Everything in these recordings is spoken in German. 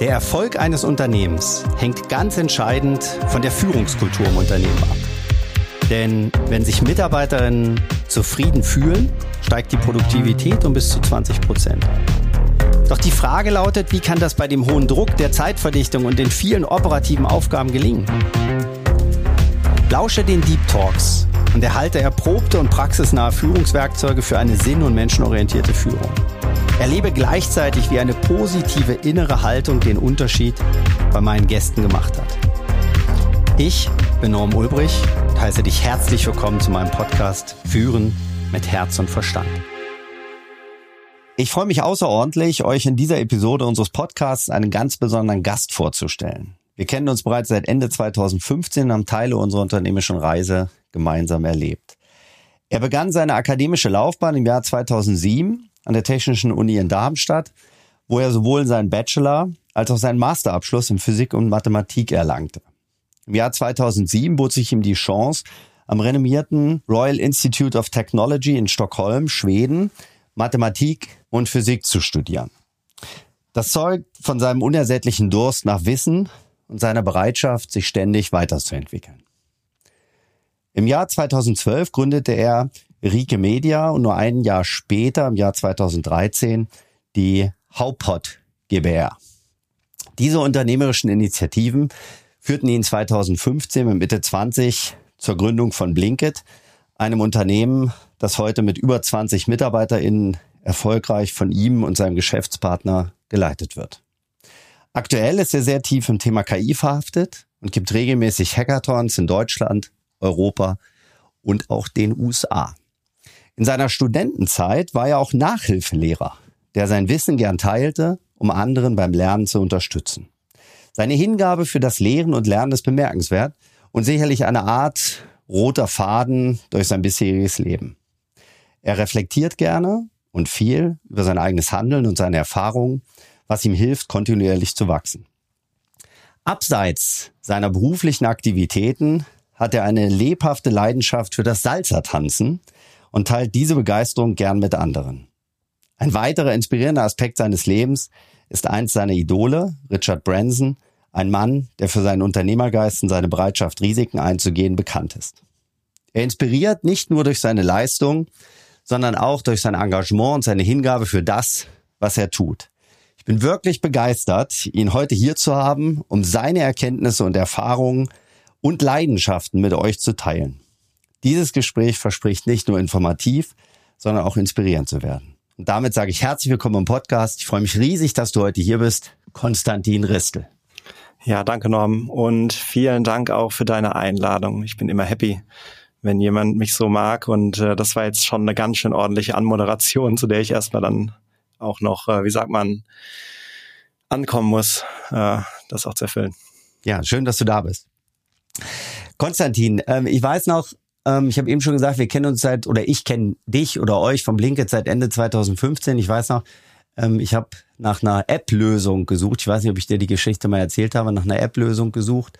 Der Erfolg eines Unternehmens hängt ganz entscheidend von der Führungskultur im Unternehmen ab. Denn wenn sich Mitarbeiterinnen zufrieden fühlen, steigt die Produktivität um bis zu 20 Prozent. Doch die Frage lautet, wie kann das bei dem hohen Druck der Zeitverdichtung und den vielen operativen Aufgaben gelingen? Lausche den Deep Talks und erhalte erprobte und praxisnahe Führungswerkzeuge für eine sinn- und menschenorientierte Führung. Erlebe gleichzeitig, wie eine positive innere Haltung den Unterschied bei meinen Gästen gemacht hat. Ich bin Norm Ulbrich und heiße dich herzlich willkommen zu meinem Podcast Führen mit Herz und Verstand. Ich freue mich außerordentlich, euch in dieser Episode unseres Podcasts einen ganz besonderen Gast vorzustellen. Wir kennen uns bereits seit Ende 2015 und haben Teile unserer unternehmischen Reise gemeinsam erlebt. Er begann seine akademische Laufbahn im Jahr 2007 an der Technischen Uni in Darmstadt, wo er sowohl seinen Bachelor als auch seinen Masterabschluss in Physik und Mathematik erlangte. Im Jahr 2007 bot sich ihm die Chance, am renommierten Royal Institute of Technology in Stockholm, Schweden, Mathematik und Physik zu studieren. Das zeugt von seinem unersättlichen Durst nach Wissen und seiner Bereitschaft, sich ständig weiterzuentwickeln. Im Jahr 2012 gründete er Rike Media und nur ein Jahr später, im Jahr 2013, die Haupot GbR. Diese unternehmerischen Initiativen führten ihn 2015 mit Mitte 20 zur Gründung von Blinkit, einem Unternehmen, das heute mit über 20 MitarbeiterInnen erfolgreich von ihm und seinem Geschäftspartner geleitet wird. Aktuell ist er sehr tief im Thema KI verhaftet und gibt regelmäßig Hackathons in Deutschland, Europa und auch den USA. In seiner Studentenzeit war er auch Nachhilfelehrer, der sein Wissen gern teilte, um anderen beim Lernen zu unterstützen. Seine Hingabe für das Lehren und Lernen ist bemerkenswert und sicherlich eine Art roter Faden durch sein bisheriges Leben. Er reflektiert gerne und viel über sein eigenes Handeln und seine Erfahrungen, was ihm hilft, kontinuierlich zu wachsen. Abseits seiner beruflichen Aktivitäten hat er eine lebhafte Leidenschaft für das Salzertanzen und teilt diese Begeisterung gern mit anderen. Ein weiterer inspirierender Aspekt seines Lebens ist eins seiner Idole, Richard Branson, ein Mann, der für seinen Unternehmergeist und seine Bereitschaft, Risiken einzugehen, bekannt ist. Er inspiriert nicht nur durch seine Leistung, sondern auch durch sein Engagement und seine Hingabe für das, was er tut. Ich bin wirklich begeistert, ihn heute hier zu haben, um seine Erkenntnisse und Erfahrungen und Leidenschaften mit euch zu teilen. Dieses Gespräch verspricht nicht nur informativ, sondern auch inspirierend zu werden. Und damit sage ich herzlich willkommen im Podcast. Ich freue mich riesig, dass du heute hier bist. Konstantin Ristel. Ja, danke Norm und vielen Dank auch für deine Einladung. Ich bin immer happy, wenn jemand mich so mag und äh, das war jetzt schon eine ganz schön ordentliche Anmoderation, zu der ich erstmal dann auch noch, äh, wie sagt man, ankommen muss, äh, das auch zu erfüllen. Ja, schön, dass du da bist. Konstantin, ähm, ich weiß noch, ähm, ich habe eben schon gesagt, wir kennen uns seit, oder ich kenne dich oder euch vom Blinkit seit Ende 2015. Ich weiß noch, ähm, ich habe nach einer App-Lösung gesucht. Ich weiß nicht, ob ich dir die Geschichte mal erzählt habe, nach einer App-Lösung gesucht.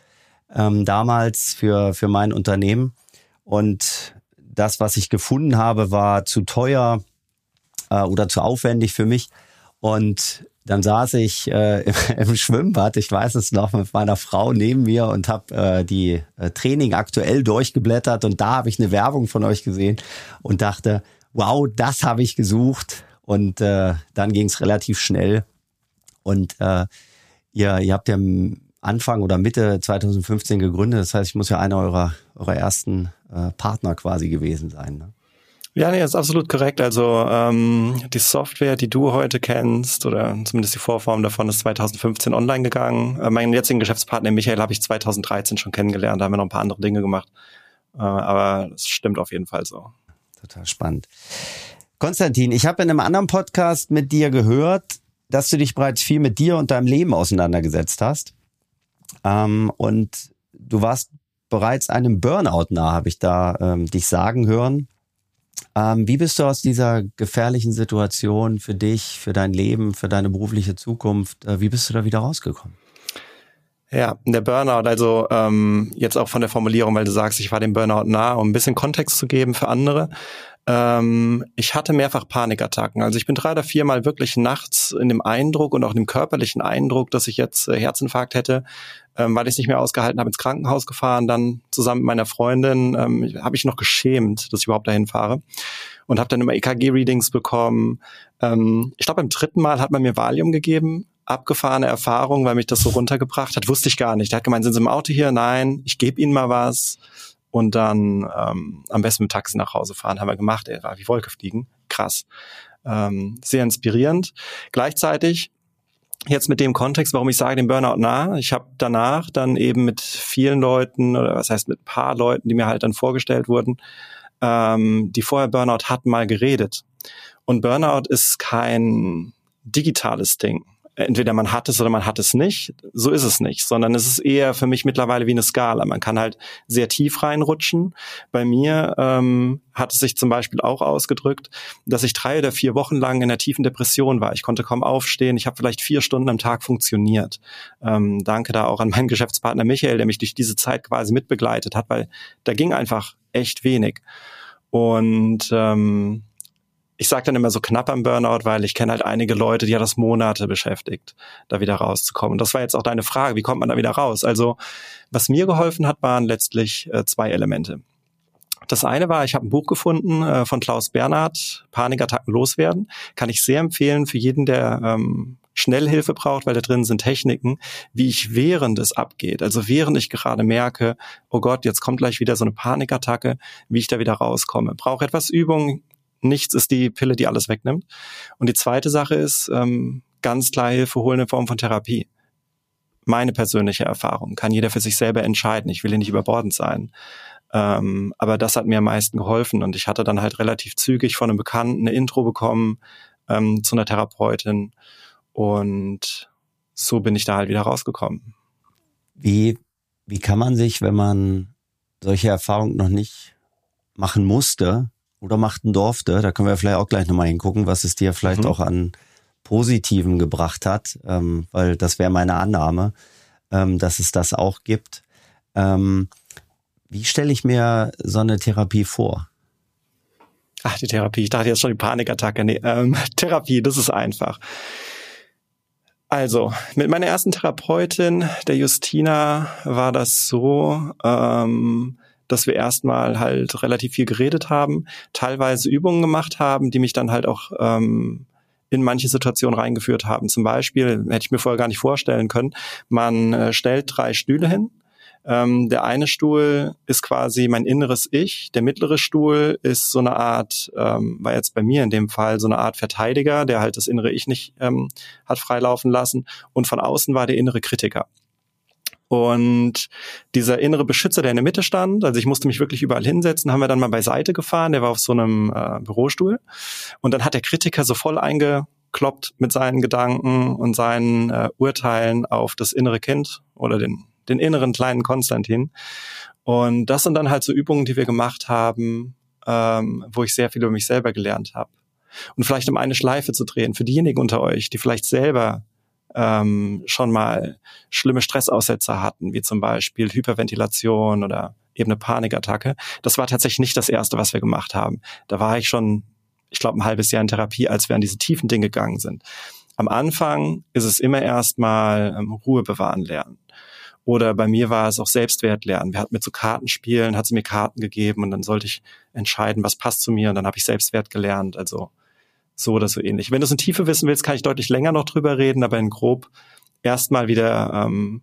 Ähm, damals für, für mein Unternehmen. Und das, was ich gefunden habe, war zu teuer äh, oder zu aufwendig für mich. Und dann saß ich äh, im, Schwimmbad, ich weiß es noch, mit meiner Frau neben mir und habe äh, die äh, Training aktuell durchgeblättert und da habe ich eine Werbung von euch gesehen und dachte, wow, das habe ich gesucht. Und äh, dann ging es relativ schnell. Und äh, ihr, ihr habt ja Anfang oder Mitte 2015 gegründet. Das heißt, ich muss ja einer eurer, eurer ersten äh, Partner quasi gewesen sein. Ne? Ja, nee, ist absolut korrekt. Also ähm, die Software, die du heute kennst, oder zumindest die Vorform davon, ist 2015 online gegangen. Äh, meinen jetzigen Geschäftspartner Michael habe ich 2013 schon kennengelernt. Da haben wir noch ein paar andere Dinge gemacht. Äh, aber es stimmt auf jeden Fall so. Total spannend. Konstantin, ich habe in einem anderen Podcast mit dir gehört, dass du dich bereits viel mit dir und deinem Leben auseinandergesetzt hast. Ähm, und du warst bereits einem Burnout nah, habe ich da ähm, dich sagen hören. Ähm, wie bist du aus dieser gefährlichen Situation für dich, für dein Leben, für deine berufliche Zukunft, äh, wie bist du da wieder rausgekommen? Ja, der Burnout, also ähm, jetzt auch von der Formulierung, weil du sagst, ich war dem Burnout nah, um ein bisschen Kontext zu geben für andere. Ähm, ich hatte mehrfach Panikattacken. Also ich bin drei oder viermal wirklich nachts in dem Eindruck und auch in dem körperlichen Eindruck, dass ich jetzt äh, Herzinfarkt hätte, ähm, weil ich es nicht mehr ausgehalten habe, ins Krankenhaus gefahren. Dann zusammen mit meiner Freundin ähm, habe ich noch geschämt, dass ich überhaupt dahin fahre und habe dann immer EKG-Readings bekommen. Ähm, ich glaube, beim dritten Mal hat man mir Valium gegeben abgefahrene Erfahrung, weil mich das so runtergebracht hat. Wusste ich gar nicht. Der hat gemeint, sind Sie im Auto hier? Nein, ich gebe Ihnen mal was. Und dann ähm, am besten mit Taxi nach Hause fahren. Haben wir gemacht. Er war wie Wolke fliegen. Krass. Ähm, sehr inspirierend. Gleichzeitig jetzt mit dem Kontext, warum ich sage, den Burnout nah. Ich habe danach dann eben mit vielen Leuten oder was heißt mit ein paar Leuten, die mir halt dann vorgestellt wurden, ähm, die vorher Burnout hatten, mal geredet. Und Burnout ist kein digitales Ding entweder man hat es oder man hat es nicht. So ist es nicht, sondern es ist eher für mich mittlerweile wie eine Skala. Man kann halt sehr tief reinrutschen. Bei mir ähm, hat es sich zum Beispiel auch ausgedrückt, dass ich drei oder vier Wochen lang in einer tiefen Depression war. Ich konnte kaum aufstehen. Ich habe vielleicht vier Stunden am Tag funktioniert. Ähm, danke da auch an meinen Geschäftspartner Michael, der mich durch diese Zeit quasi mitbegleitet hat, weil da ging einfach echt wenig. Und ähm, ich sage dann immer so knapp am Burnout, weil ich kenne halt einige Leute, die hat das Monate beschäftigt, da wieder rauszukommen. Und das war jetzt auch deine Frage, wie kommt man da wieder raus? Also was mir geholfen hat, waren letztlich äh, zwei Elemente. Das eine war, ich habe ein Buch gefunden äh, von Klaus Bernhard, Panikattacken loswerden. Kann ich sehr empfehlen für jeden, der ähm, Schnellhilfe braucht, weil da drin sind Techniken, wie ich während es abgeht, also während ich gerade merke, oh Gott, jetzt kommt gleich wieder so eine Panikattacke, wie ich da wieder rauskomme. Brauche etwas Übung, nichts ist die Pille, die alles wegnimmt. Und die zweite Sache ist, ähm, ganz klar Hilfe holen in Form von Therapie. Meine persönliche Erfahrung kann jeder für sich selber entscheiden. Ich will hier nicht überbordend sein. Ähm, aber das hat mir am meisten geholfen und ich hatte dann halt relativ zügig von einem Bekannten eine Intro bekommen ähm, zu einer Therapeutin und so bin ich da halt wieder rausgekommen. Wie, wie kann man sich, wenn man solche Erfahrungen noch nicht machen musste, oder machten durfte. Da können wir vielleicht auch gleich nochmal hingucken, was es dir vielleicht mhm. auch an Positiven gebracht hat, ähm, weil das wäre meine Annahme, ähm, dass es das auch gibt. Ähm, wie stelle ich mir so eine Therapie vor? Ach, die Therapie. Ich dachte jetzt schon die Panikattacke. Nee, ähm, Therapie, das ist einfach. Also, mit meiner ersten Therapeutin, der Justina, war das so, ähm, dass wir erstmal halt relativ viel geredet haben, teilweise Übungen gemacht haben, die mich dann halt auch ähm, in manche Situationen reingeführt haben. Zum Beispiel, hätte ich mir vorher gar nicht vorstellen können, man äh, stellt drei Stühle hin. Ähm, der eine Stuhl ist quasi mein inneres Ich, der mittlere Stuhl ist so eine Art, ähm, war jetzt bei mir in dem Fall so eine Art Verteidiger, der halt das innere Ich nicht ähm, hat freilaufen lassen und von außen war der innere Kritiker. Und dieser innere Beschützer, der in der Mitte stand, also ich musste mich wirklich überall hinsetzen, haben wir dann mal beiseite gefahren, der war auf so einem äh, Bürostuhl. Und dann hat der Kritiker so voll eingekloppt mit seinen Gedanken und seinen äh, Urteilen auf das innere Kind oder den, den inneren kleinen Konstantin. Und das sind dann halt so Übungen, die wir gemacht haben, ähm, wo ich sehr viel über mich selber gelernt habe. Und vielleicht um eine Schleife zu drehen, für diejenigen unter euch, die vielleicht selber ähm, schon mal schlimme Stressaussetzer hatten, wie zum Beispiel Hyperventilation oder eben eine Panikattacke. Das war tatsächlich nicht das Erste, was wir gemacht haben. Da war ich schon, ich glaube, ein halbes Jahr in Therapie, als wir an diese tiefen Dinge gegangen sind. Am Anfang ist es immer erstmal ähm, Ruhe bewahren lernen. Oder bei mir war es auch Selbstwert lernen. Wir hatten mit so Kartenspielen, hat sie mir Karten gegeben und dann sollte ich entscheiden, was passt zu mir und dann habe ich Selbstwert gelernt. Also so oder so ähnlich. Wenn du es in Tiefe wissen willst, kann ich deutlich länger noch drüber reden, aber in grob erstmal wieder ähm,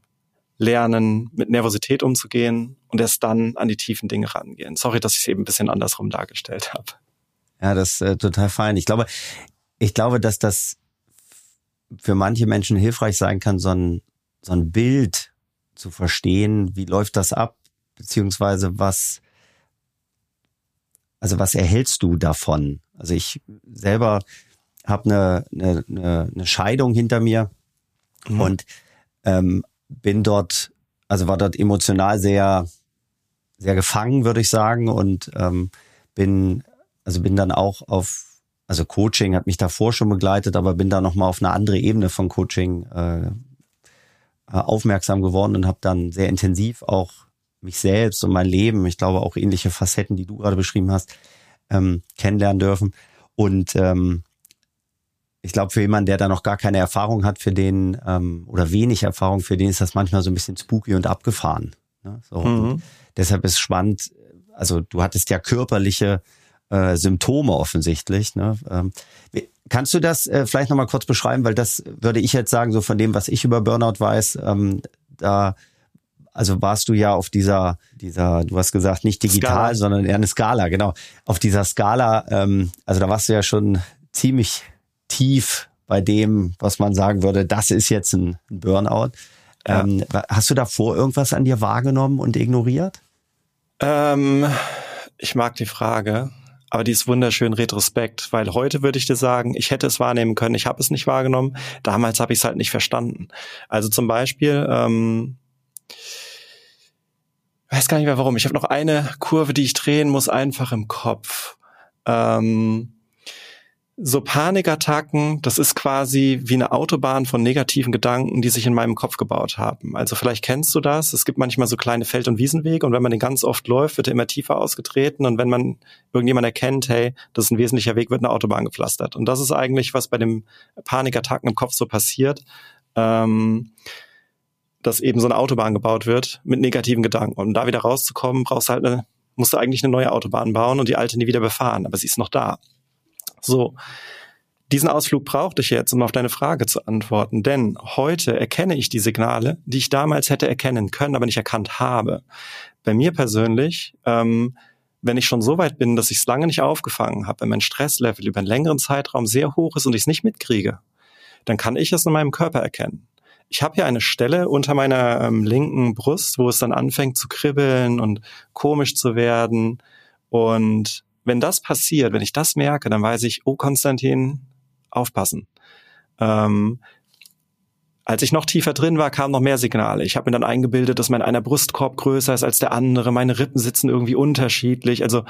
lernen, mit Nervosität umzugehen und erst dann an die tiefen Dinge rangehen. Sorry, dass ich es eben ein bisschen andersrum dargestellt habe. Ja, das ist äh, total fein. Ich glaube, ich glaube, dass das für manche Menschen hilfreich sein kann, so ein, so ein Bild zu verstehen, wie läuft das ab, beziehungsweise was, also was erhältst du davon? Also ich selber habe eine, eine, eine, eine Scheidung hinter mir mhm. und ähm, bin dort, also war dort emotional sehr, sehr gefangen, würde ich sagen, und ähm, bin, also bin dann auch auf, also Coaching hat mich davor schon begleitet, aber bin da nochmal auf eine andere Ebene von Coaching äh, äh, aufmerksam geworden und habe dann sehr intensiv auch mich selbst und mein Leben, ich glaube auch ähnliche Facetten, die du gerade beschrieben hast, ähm, kennenlernen dürfen. Und ähm, ich glaube, für jemanden, der da noch gar keine Erfahrung hat, für den ähm, oder wenig Erfahrung, für den ist das manchmal so ein bisschen spooky und abgefahren. Ne? So, mhm. deshalb ist spannend, also du hattest ja körperliche äh, Symptome offensichtlich. Ne? Ähm, kannst du das äh, vielleicht nochmal kurz beschreiben, weil das würde ich jetzt sagen, so von dem, was ich über Burnout weiß, ähm, da also warst du ja auf dieser, dieser, du hast gesagt, nicht digital, Skala. sondern eher eine Skala, genau. Auf dieser Skala, ähm, also da warst du ja schon ziemlich tief bei dem, was man sagen würde, das ist jetzt ein, Burnout. Ja. Ähm, hast du davor irgendwas an dir wahrgenommen und ignoriert? Ähm, ich mag die Frage, aber die ist wunderschön retrospekt, weil heute würde ich dir sagen, ich hätte es wahrnehmen können, ich habe es nicht wahrgenommen. Damals habe ich es halt nicht verstanden. Also zum Beispiel, ähm, weiß gar nicht mehr warum. Ich habe noch eine Kurve, die ich drehen muss, einfach im Kopf. Ähm, so Panikattacken, das ist quasi wie eine Autobahn von negativen Gedanken, die sich in meinem Kopf gebaut haben. Also vielleicht kennst du das. Es gibt manchmal so kleine Feld- und Wiesenwege und wenn man den ganz oft läuft, wird er immer tiefer ausgetreten und wenn man irgendjemand erkennt, hey, das ist ein wesentlicher Weg, wird eine Autobahn gepflastert. Und das ist eigentlich, was bei dem Panikattacken im Kopf so passiert. Ähm, dass eben so eine Autobahn gebaut wird mit negativen Gedanken. Und um da wieder rauszukommen, brauchst du halt eine, musst du eigentlich eine neue Autobahn bauen und die alte nie wieder befahren, aber sie ist noch da. So. Diesen Ausflug brauchte ich jetzt, um auf deine Frage zu antworten, denn heute erkenne ich die Signale, die ich damals hätte erkennen können, aber nicht erkannt habe. Bei mir persönlich, ähm, wenn ich schon so weit bin, dass ich es lange nicht aufgefangen habe, wenn mein Stresslevel über einen längeren Zeitraum sehr hoch ist und ich es nicht mitkriege, dann kann ich es in meinem Körper erkennen. Ich habe hier eine Stelle unter meiner ähm, linken Brust, wo es dann anfängt zu kribbeln und komisch zu werden. Und wenn das passiert, wenn ich das merke, dann weiß ich, oh Konstantin, aufpassen. Ähm, als ich noch tiefer drin war, kamen noch mehr Signale. Ich habe mir dann eingebildet, dass mein einer Brustkorb größer ist als der andere. Meine Rippen sitzen irgendwie unterschiedlich. Also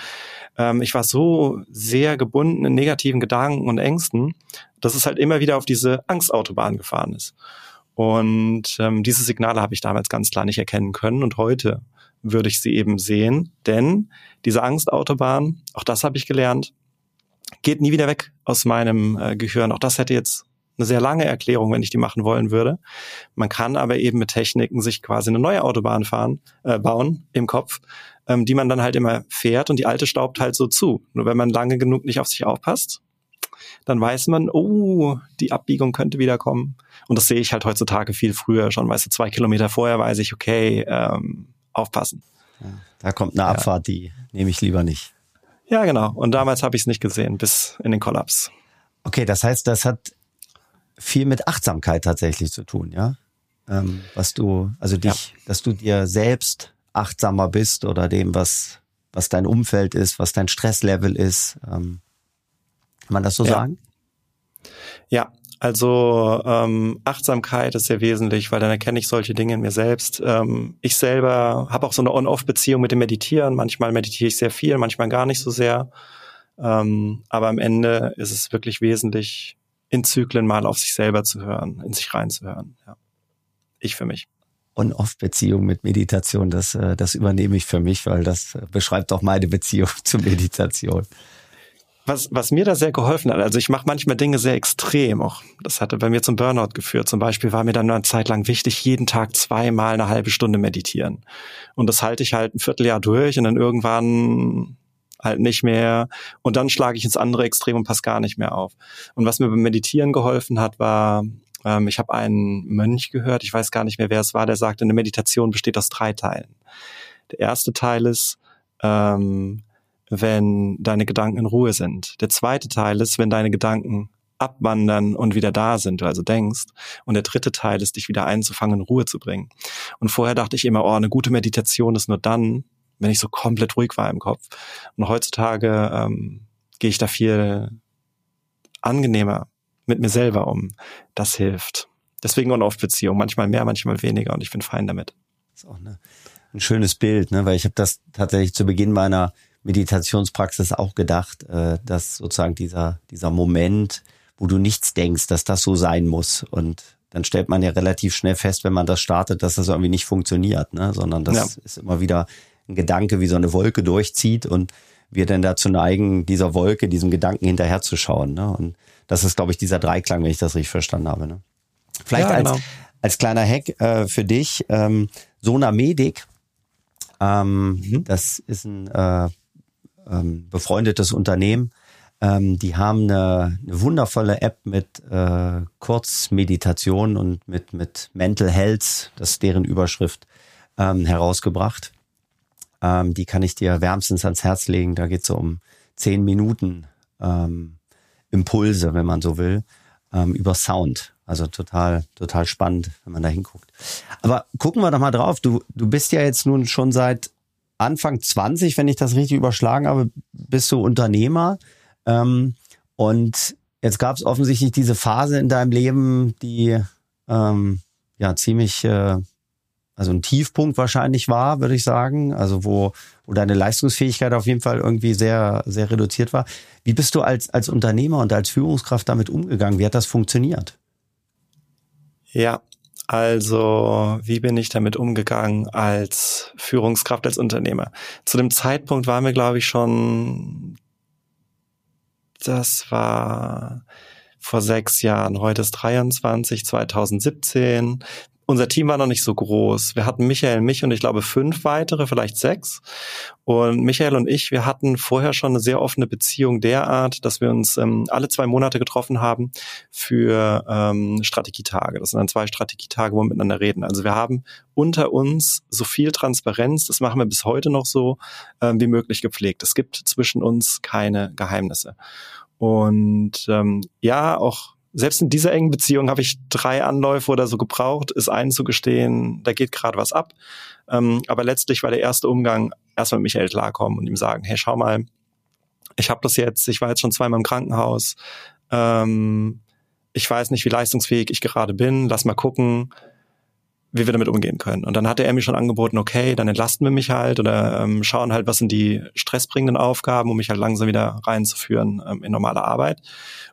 ähm, ich war so sehr gebunden in negativen Gedanken und Ängsten, dass es halt immer wieder auf diese Angstautobahn gefahren ist. Und ähm, diese Signale habe ich damals ganz klar nicht erkennen können. Und heute würde ich sie eben sehen, denn diese Angstautobahn, auch das habe ich gelernt, geht nie wieder weg aus meinem äh, Gehirn. Auch das hätte jetzt eine sehr lange Erklärung, wenn ich die machen wollen würde. Man kann aber eben mit Techniken sich quasi eine neue Autobahn fahren, äh, bauen im Kopf, ähm, die man dann halt immer fährt und die alte staubt halt so zu. Nur wenn man lange genug nicht auf sich aufpasst, dann weiß man, oh, die Abbiegung könnte wieder kommen. Und das sehe ich halt heutzutage viel früher schon. Weißt du, zwei Kilometer vorher weiß ich, okay, ähm, aufpassen. Ja, da kommt eine Abfahrt, ja. die nehme ich lieber nicht. Ja, genau. Und damals habe ich es nicht gesehen, bis in den Kollaps. Okay, das heißt, das hat viel mit Achtsamkeit tatsächlich zu tun, ja? Ähm, was du, also dich, ja. dass du dir selbst achtsamer bist oder dem, was, was dein Umfeld ist, was dein Stresslevel ist. Ähm, kann man das so sagen? Ja, also ähm, Achtsamkeit ist sehr wesentlich, weil dann erkenne ich solche Dinge in mir selbst. Ähm, ich selber habe auch so eine On-Off-Beziehung mit dem Meditieren. Manchmal meditiere ich sehr viel, manchmal gar nicht so sehr. Ähm, aber am Ende ist es wirklich wesentlich, in Zyklen mal auf sich selber zu hören, in sich reinzuhören. Ja. Ich für mich. On-Off-Beziehung mit Meditation, das, äh, das übernehme ich für mich, weil das beschreibt auch meine Beziehung zur Meditation was, was mir da sehr geholfen hat, also ich mache manchmal Dinge sehr extrem auch. Das hatte bei mir zum Burnout geführt. Zum Beispiel war mir dann eine Zeit lang wichtig, jeden Tag zweimal eine halbe Stunde meditieren. Und das halte ich halt ein Vierteljahr durch und dann irgendwann halt nicht mehr. Und dann schlage ich ins andere Extrem und passe gar nicht mehr auf. Und was mir beim Meditieren geholfen hat, war, ähm, ich habe einen Mönch gehört, ich weiß gar nicht mehr, wer es war, der sagte, eine Meditation besteht aus drei Teilen. Der erste Teil ist, ähm, wenn deine Gedanken in Ruhe sind. Der zweite Teil ist, wenn deine Gedanken abwandern und wieder da sind, du also denkst. Und der dritte Teil ist, dich wieder einzufangen, in Ruhe zu bringen. Und vorher dachte ich immer, oh, eine gute Meditation ist nur dann, wenn ich so komplett ruhig war im Kopf. Und heutzutage ähm, gehe ich da viel angenehmer mit mir selber um. Das hilft. Deswegen On-Off-Beziehung. Manchmal mehr, manchmal weniger. Und ich bin fein damit. Das ist auch eine, ein schönes Bild, ne? weil ich habe das tatsächlich zu Beginn meiner Meditationspraxis auch gedacht, äh, dass sozusagen dieser, dieser Moment, wo du nichts denkst, dass das so sein muss und dann stellt man ja relativ schnell fest, wenn man das startet, dass das irgendwie nicht funktioniert, ne? sondern das ja. ist immer wieder ein Gedanke, wie so eine Wolke durchzieht und wir dann dazu neigen, dieser Wolke, diesem Gedanken hinterherzuschauen. Ne? Und das ist, glaube ich, dieser Dreiklang, wenn ich das richtig verstanden habe. Ne? Vielleicht ja, genau. als, als kleiner Hack äh, für dich, ähm, Sona Medic, ähm, mhm. das ist ein äh, ähm, befreundetes Unternehmen, ähm, die haben eine, eine wundervolle App mit äh, Kurzmeditation und mit, mit Mental Health, das ist deren Überschrift, ähm, herausgebracht. Ähm, die kann ich dir wärmstens ans Herz legen. Da geht es um zehn Minuten ähm, Impulse, wenn man so will, ähm, über Sound. Also total, total spannend, wenn man da hinguckt. Aber gucken wir doch mal drauf. Du, du bist ja jetzt nun schon seit Anfang 20, wenn ich das richtig überschlagen habe, bist du Unternehmer. Ähm, und jetzt gab es offensichtlich diese Phase in deinem Leben, die ähm, ja ziemlich, äh, also ein Tiefpunkt wahrscheinlich war, würde ich sagen. Also wo, wo deine Leistungsfähigkeit auf jeden Fall irgendwie sehr, sehr reduziert war. Wie bist du als, als Unternehmer und als Führungskraft damit umgegangen? Wie hat das funktioniert? Ja, also, wie bin ich damit umgegangen als Führungskraft, als Unternehmer? Zu dem Zeitpunkt war mir, glaube ich, schon das war vor sechs Jahren. Heute ist 23, 2017 unser Team war noch nicht so groß. Wir hatten Michael, mich und ich glaube fünf weitere, vielleicht sechs. Und Michael und ich, wir hatten vorher schon eine sehr offene Beziehung derart, dass wir uns ähm, alle zwei Monate getroffen haben für ähm, Strategietage. Das sind dann zwei Strategietage, wo wir miteinander reden. Also wir haben unter uns so viel Transparenz, das machen wir bis heute noch so, ähm, wie möglich gepflegt. Es gibt zwischen uns keine Geheimnisse. Und ähm, ja, auch selbst in dieser engen Beziehung habe ich drei Anläufe oder so gebraucht, es einzugestehen, da geht gerade was ab. Ähm, aber letztlich war der erste Umgang erstmal mit Michael klarkommen und ihm sagen, hey, schau mal, ich habe das jetzt, ich war jetzt schon zweimal im Krankenhaus, ähm, ich weiß nicht, wie leistungsfähig ich gerade bin, lass mal gucken, wie wir damit umgehen können. Und dann hatte er mir schon angeboten, okay, dann entlasten wir mich halt oder ähm, schauen halt, was sind die stressbringenden Aufgaben, um mich halt langsam wieder reinzuführen ähm, in normale Arbeit.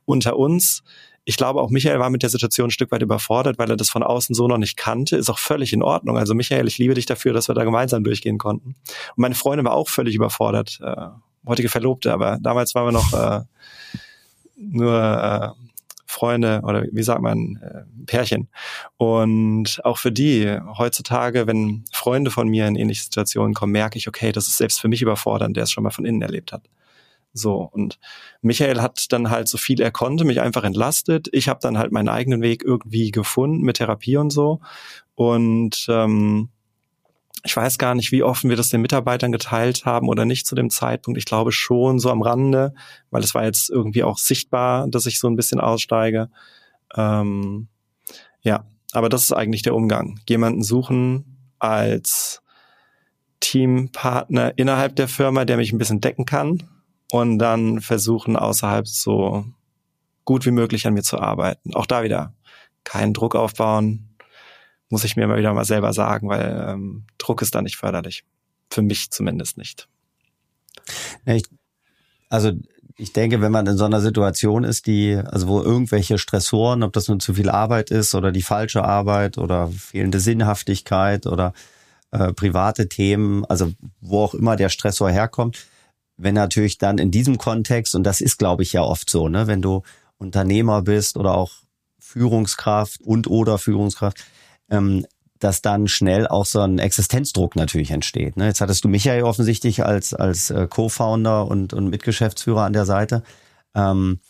Unter uns ich glaube, auch Michael war mit der Situation ein Stück weit überfordert, weil er das von außen so noch nicht kannte. Ist auch völlig in Ordnung. Also Michael, ich liebe dich dafür, dass wir da gemeinsam durchgehen konnten. Und meine Freundin war auch völlig überfordert. Äh, heutige Verlobte, aber damals waren wir noch äh, nur äh, Freunde oder wie sagt man, äh, Pärchen. Und auch für die heutzutage, wenn Freunde von mir in ähnliche Situationen kommen, merke ich, okay, das ist selbst für mich überfordernd, der es schon mal von innen erlebt hat. So, und Michael hat dann halt so viel er konnte, mich einfach entlastet. Ich habe dann halt meinen eigenen Weg irgendwie gefunden mit Therapie und so. Und ähm, ich weiß gar nicht, wie offen wir das den Mitarbeitern geteilt haben oder nicht zu dem Zeitpunkt. Ich glaube schon so am Rande, weil es war jetzt irgendwie auch sichtbar, dass ich so ein bisschen aussteige. Ähm, ja, aber das ist eigentlich der Umgang. Jemanden suchen als Teampartner innerhalb der Firma, der mich ein bisschen decken kann, und dann versuchen außerhalb so gut wie möglich an mir zu arbeiten. Auch da wieder keinen Druck aufbauen, muss ich mir immer wieder mal selber sagen, weil ähm, Druck ist da nicht förderlich. Für mich zumindest nicht. Ich, also ich denke, wenn man in so einer Situation ist, die, also wo irgendwelche Stressoren, ob das nun zu viel Arbeit ist oder die falsche Arbeit oder fehlende Sinnhaftigkeit oder äh, private Themen, also wo auch immer der Stressor herkommt, wenn natürlich dann in diesem Kontext, und das ist, glaube ich, ja oft so, ne, wenn du Unternehmer bist oder auch Führungskraft und oder Führungskraft, ähm, dass dann schnell auch so ein Existenzdruck natürlich entsteht. Ne? Jetzt hattest du mich ja offensichtlich als, als äh, Co-Founder und, und Mitgeschäftsführer an der Seite. Ähm,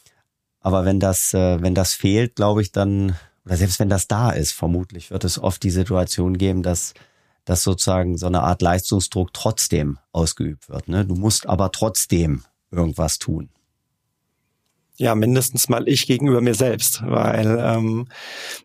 aber wenn das, äh, wenn das fehlt, glaube ich, dann, oder selbst wenn das da ist, vermutlich wird es oft die Situation geben, dass dass sozusagen so eine Art Leistungsdruck trotzdem ausgeübt wird. Ne? Du musst aber trotzdem irgendwas tun. Ja, mindestens mal ich gegenüber mir selbst, weil ähm,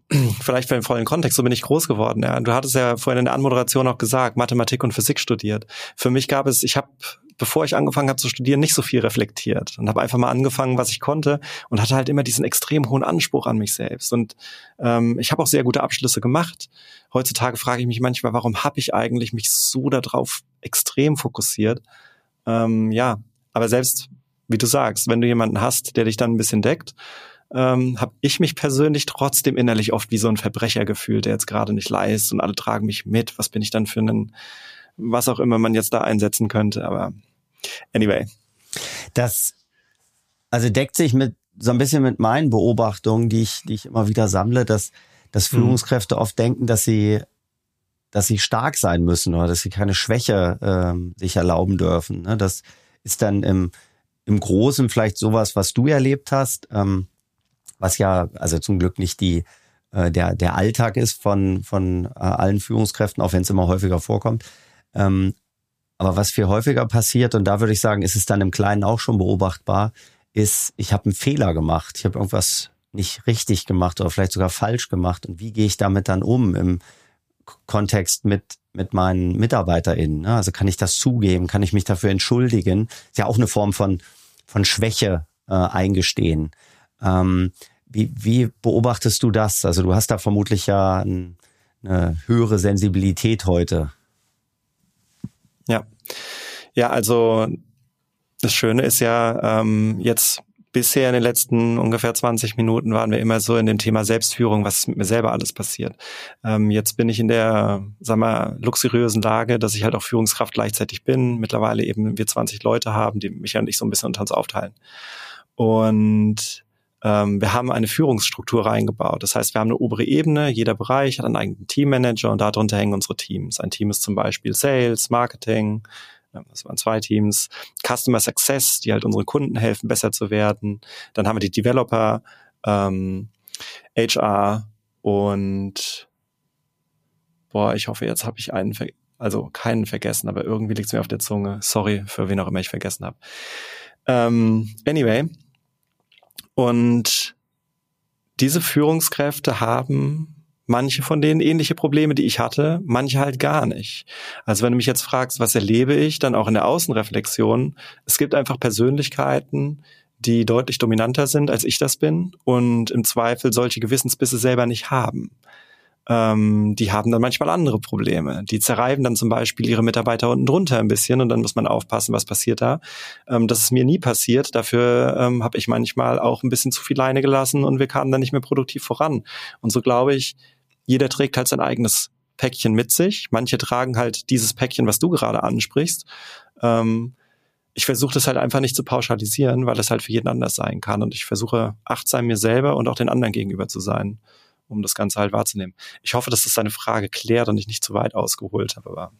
vielleicht für den vollen Kontext, so bin ich groß geworden. Ja. Du hattest ja vorhin in der Anmoderation auch gesagt, Mathematik und Physik studiert. Für mich gab es, ich habe bevor ich angefangen habe zu studieren, nicht so viel reflektiert und habe einfach mal angefangen, was ich konnte und hatte halt immer diesen extrem hohen Anspruch an mich selbst. Und ähm, ich habe auch sehr gute Abschlüsse gemacht. Heutzutage frage ich mich manchmal, warum habe ich eigentlich mich so darauf extrem fokussiert? Ähm, ja, aber selbst wie du sagst, wenn du jemanden hast, der dich dann ein bisschen deckt, ähm, habe ich mich persönlich trotzdem innerlich oft wie so ein Verbrecher gefühlt, der jetzt gerade nicht leist und alle tragen mich mit. Was bin ich dann für einen, was auch immer man jetzt da einsetzen könnte. Aber anyway. Das also deckt sich mit so ein bisschen mit meinen Beobachtungen, die ich, die ich immer wieder sammle, dass, dass mhm. Führungskräfte mhm. oft denken, dass sie, dass sie stark sein müssen oder dass sie keine Schwäche ähm, sich erlauben dürfen. Ne? Das ist dann im, im Großen vielleicht sowas, was du erlebt hast, ähm, was ja also zum Glück nicht die äh, der der Alltag ist von von äh, allen Führungskräften, auch wenn es immer häufiger vorkommt. Ähm, aber was viel häufiger passiert und da würde ich sagen, ist es dann im Kleinen auch schon beobachtbar, ist, ich habe einen Fehler gemacht, ich habe irgendwas nicht richtig gemacht oder vielleicht sogar falsch gemacht und wie gehe ich damit dann um im Kontext mit mit meinen MitarbeiterInnen? Ne? Also kann ich das zugeben? Kann ich mich dafür entschuldigen? Ist ja auch eine Form von von Schwäche äh, eingestehen. Ähm, wie, wie beobachtest du das? Also du hast da vermutlich ja ein, eine höhere Sensibilität heute. Ja, ja, also das Schöne ist ja, ähm, jetzt bisher in den letzten ungefähr 20 Minuten waren wir immer so in dem Thema Selbstführung, was mit mir selber alles passiert. Ähm, jetzt bin ich in der, sag mal, luxuriösen Lage, dass ich halt auch Führungskraft gleichzeitig bin. Mittlerweile eben wir 20 Leute haben, die mich und ich so ein bisschen unter uns aufteilen. Und wir haben eine Führungsstruktur reingebaut. Das heißt, wir haben eine obere Ebene, jeder Bereich hat einen eigenen Teammanager und darunter hängen unsere Teams. Ein Team ist zum Beispiel Sales, Marketing, das waren zwei Teams, Customer Success, die halt unseren Kunden helfen, besser zu werden. Dann haben wir die Developer, ähm, HR und boah, ich hoffe, jetzt habe ich einen, also keinen vergessen, aber irgendwie liegt es mir auf der Zunge. Sorry für wen auch immer ich vergessen habe. Ähm, anyway, und diese Führungskräfte haben manche von denen ähnliche Probleme, die ich hatte, manche halt gar nicht. Also wenn du mich jetzt fragst, was erlebe ich, dann auch in der Außenreflexion, es gibt einfach Persönlichkeiten, die deutlich dominanter sind, als ich das bin und im Zweifel solche Gewissensbisse selber nicht haben. Ähm, die haben dann manchmal andere Probleme. Die zerreiben dann zum Beispiel ihre Mitarbeiter unten drunter ein bisschen und dann muss man aufpassen, was passiert da. Ähm, das ist mir nie passiert. Dafür ähm, habe ich manchmal auch ein bisschen zu viel Leine gelassen und wir kamen dann nicht mehr produktiv voran. Und so glaube ich, jeder trägt halt sein eigenes Päckchen mit sich. Manche tragen halt dieses Päckchen, was du gerade ansprichst. Ähm, ich versuche das halt einfach nicht zu pauschalisieren, weil das halt für jeden anders sein kann. Und ich versuche achtsam mir selber und auch den anderen gegenüber zu sein, um das Ganze halt wahrzunehmen. Ich hoffe, dass das deine Frage klärt und ich nicht zu weit ausgeholt habe. Aber,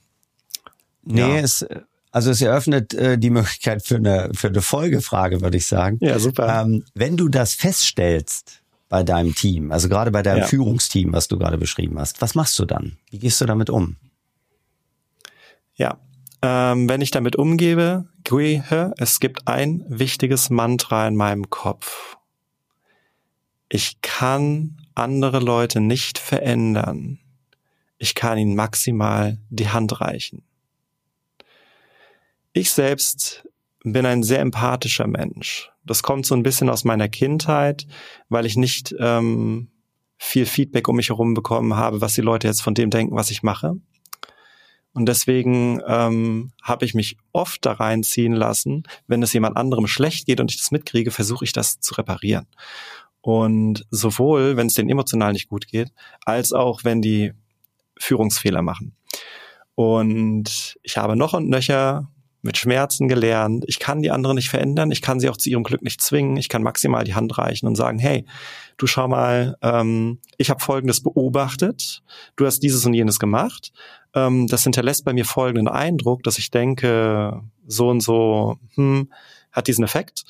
nee, ja. es, also es eröffnet äh, die Möglichkeit für eine, für eine Folgefrage, würde ich sagen. Ja, super. Ähm, wenn du das feststellst, bei deinem Team, also gerade bei deinem ja. Führungsteam, was du gerade beschrieben hast. Was machst du dann? Wie gehst du damit um? Ja, ähm, wenn ich damit umgebe, gehe, es gibt ein wichtiges Mantra in meinem Kopf. Ich kann andere Leute nicht verändern. Ich kann ihnen maximal die Hand reichen. Ich selbst bin ein sehr empathischer Mensch. Das kommt so ein bisschen aus meiner Kindheit, weil ich nicht ähm, viel Feedback um mich herum bekommen habe, was die Leute jetzt von dem denken, was ich mache. Und deswegen ähm, habe ich mich oft da reinziehen lassen, wenn es jemand anderem schlecht geht und ich das mitkriege, versuche ich das zu reparieren. Und sowohl, wenn es denen emotional nicht gut geht, als auch, wenn die Führungsfehler machen. Und ich habe noch und nöcher mit Schmerzen gelernt. Ich kann die anderen nicht verändern, ich kann sie auch zu ihrem Glück nicht zwingen. Ich kann maximal die Hand reichen und sagen, hey, du schau mal, ähm, ich habe Folgendes beobachtet, du hast dieses und jenes gemacht. Ähm, das hinterlässt bei mir folgenden Eindruck, dass ich denke, so und so hm, hat diesen Effekt.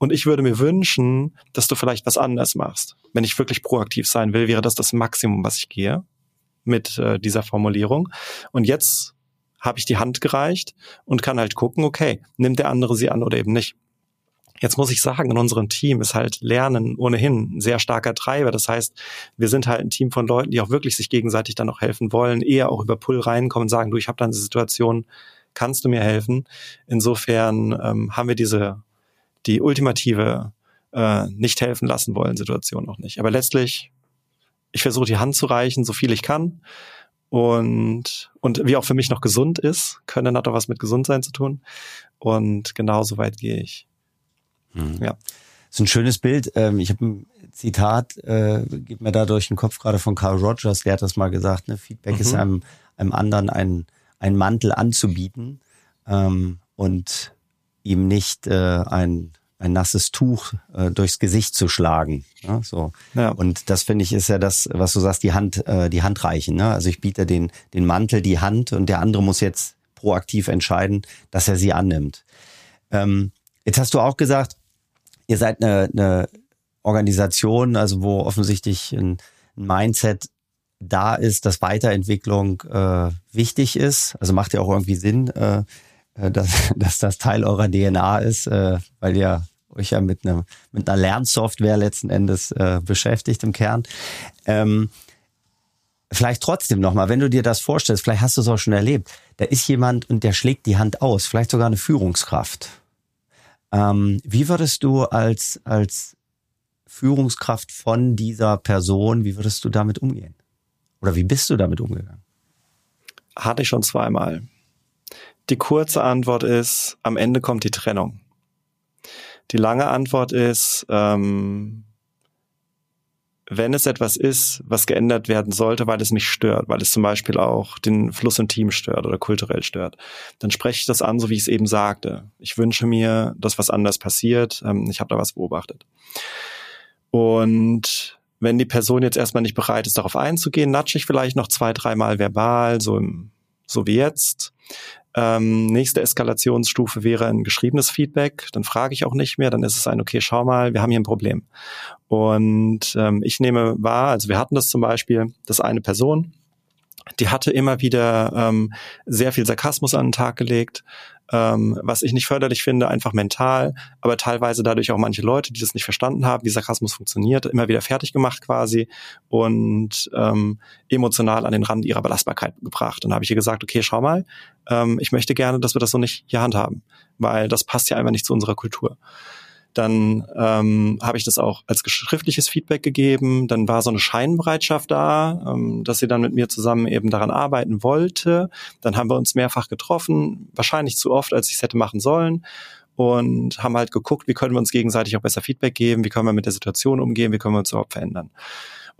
Und ich würde mir wünschen, dass du vielleicht was anders machst. Wenn ich wirklich proaktiv sein will, wäre das das Maximum, was ich gehe mit äh, dieser Formulierung. Und jetzt habe ich die Hand gereicht und kann halt gucken, okay, nimmt der andere sie an oder eben nicht. Jetzt muss ich sagen, in unserem Team ist halt Lernen ohnehin ein sehr starker Treiber. Das heißt, wir sind halt ein Team von Leuten, die auch wirklich sich gegenseitig dann auch helfen wollen, eher auch über Pull reinkommen und sagen, du, ich habe da eine Situation, kannst du mir helfen? Insofern ähm, haben wir diese, die ultimative äh, nicht helfen lassen wollen Situation noch nicht. Aber letztlich, ich versuche die Hand zu reichen, so viel ich kann und, und wie auch für mich noch gesund ist. Können hat auch was mit Gesundsein zu tun. Und genau so weit gehe ich. Hm. Ja. Das ist ein schönes Bild. Ähm, ich habe ein Zitat, äh, geht mir da durch den Kopf gerade von Carl Rogers, der hat das mal gesagt, ne? Feedback mhm. ist einem, einem anderen ein, ein Mantel anzubieten ähm, und ihm nicht äh, ein ein nasses Tuch äh, durchs Gesicht zu schlagen. Ne? So. Ja. Und das finde ich ist ja das, was du sagst, die Hand, äh, die Hand reichen. Ne? Also ich biete den, den Mantel, die Hand und der andere muss jetzt proaktiv entscheiden, dass er sie annimmt. Ähm, jetzt hast du auch gesagt, ihr seid eine, eine Organisation, also wo offensichtlich ein, ein Mindset da ist, dass Weiterentwicklung äh, wichtig ist. Also macht ja auch irgendwie Sinn, äh, äh dass, dass das Teil eurer DNA ist, äh, weil ihr euch ja mit einer, mit einer Lernsoftware letzten Endes äh, beschäftigt im Kern. Ähm, vielleicht trotzdem nochmal, wenn du dir das vorstellst, vielleicht hast du es auch schon erlebt, da ist jemand und der schlägt die Hand aus, vielleicht sogar eine Führungskraft. Ähm, wie würdest du als, als Führungskraft von dieser Person, wie würdest du damit umgehen? Oder wie bist du damit umgegangen? Hatte ich schon zweimal. Die kurze Antwort ist, am Ende kommt die Trennung. Die lange Antwort ist, ähm, wenn es etwas ist, was geändert werden sollte, weil es mich stört, weil es zum Beispiel auch den Fluss im Team stört oder kulturell stört, dann spreche ich das an, so wie ich es eben sagte. Ich wünsche mir, dass was anders passiert. Ähm, ich habe da was beobachtet. Und wenn die Person jetzt erstmal nicht bereit ist, darauf einzugehen, natsche ich vielleicht noch zwei, dreimal verbal, so im, so wie jetzt. Ähm, nächste Eskalationsstufe wäre ein geschriebenes Feedback. Dann frage ich auch nicht mehr. Dann ist es ein, okay, schau mal, wir haben hier ein Problem. Und ähm, ich nehme wahr, also wir hatten das zum Beispiel, dass eine Person, die hatte immer wieder ähm, sehr viel Sarkasmus an den Tag gelegt, ähm, was ich nicht förderlich finde, einfach mental, aber teilweise dadurch auch manche Leute, die das nicht verstanden haben, wie Sarkasmus funktioniert, immer wieder fertig gemacht quasi und ähm, emotional an den Rand ihrer Belastbarkeit gebracht. Und habe ich ihr gesagt, okay, schau mal, ähm, ich möchte gerne, dass wir das so nicht hier handhaben, weil das passt ja einfach nicht zu unserer Kultur. Dann ähm, habe ich das auch als schriftliches Feedback gegeben. Dann war so eine Scheinbereitschaft da, ähm, dass sie dann mit mir zusammen eben daran arbeiten wollte. Dann haben wir uns mehrfach getroffen, wahrscheinlich zu oft, als ich es hätte machen sollen und haben halt geguckt, wie können wir uns gegenseitig auch besser Feedback geben, wie können wir mit der Situation umgehen, wie können wir uns überhaupt verändern.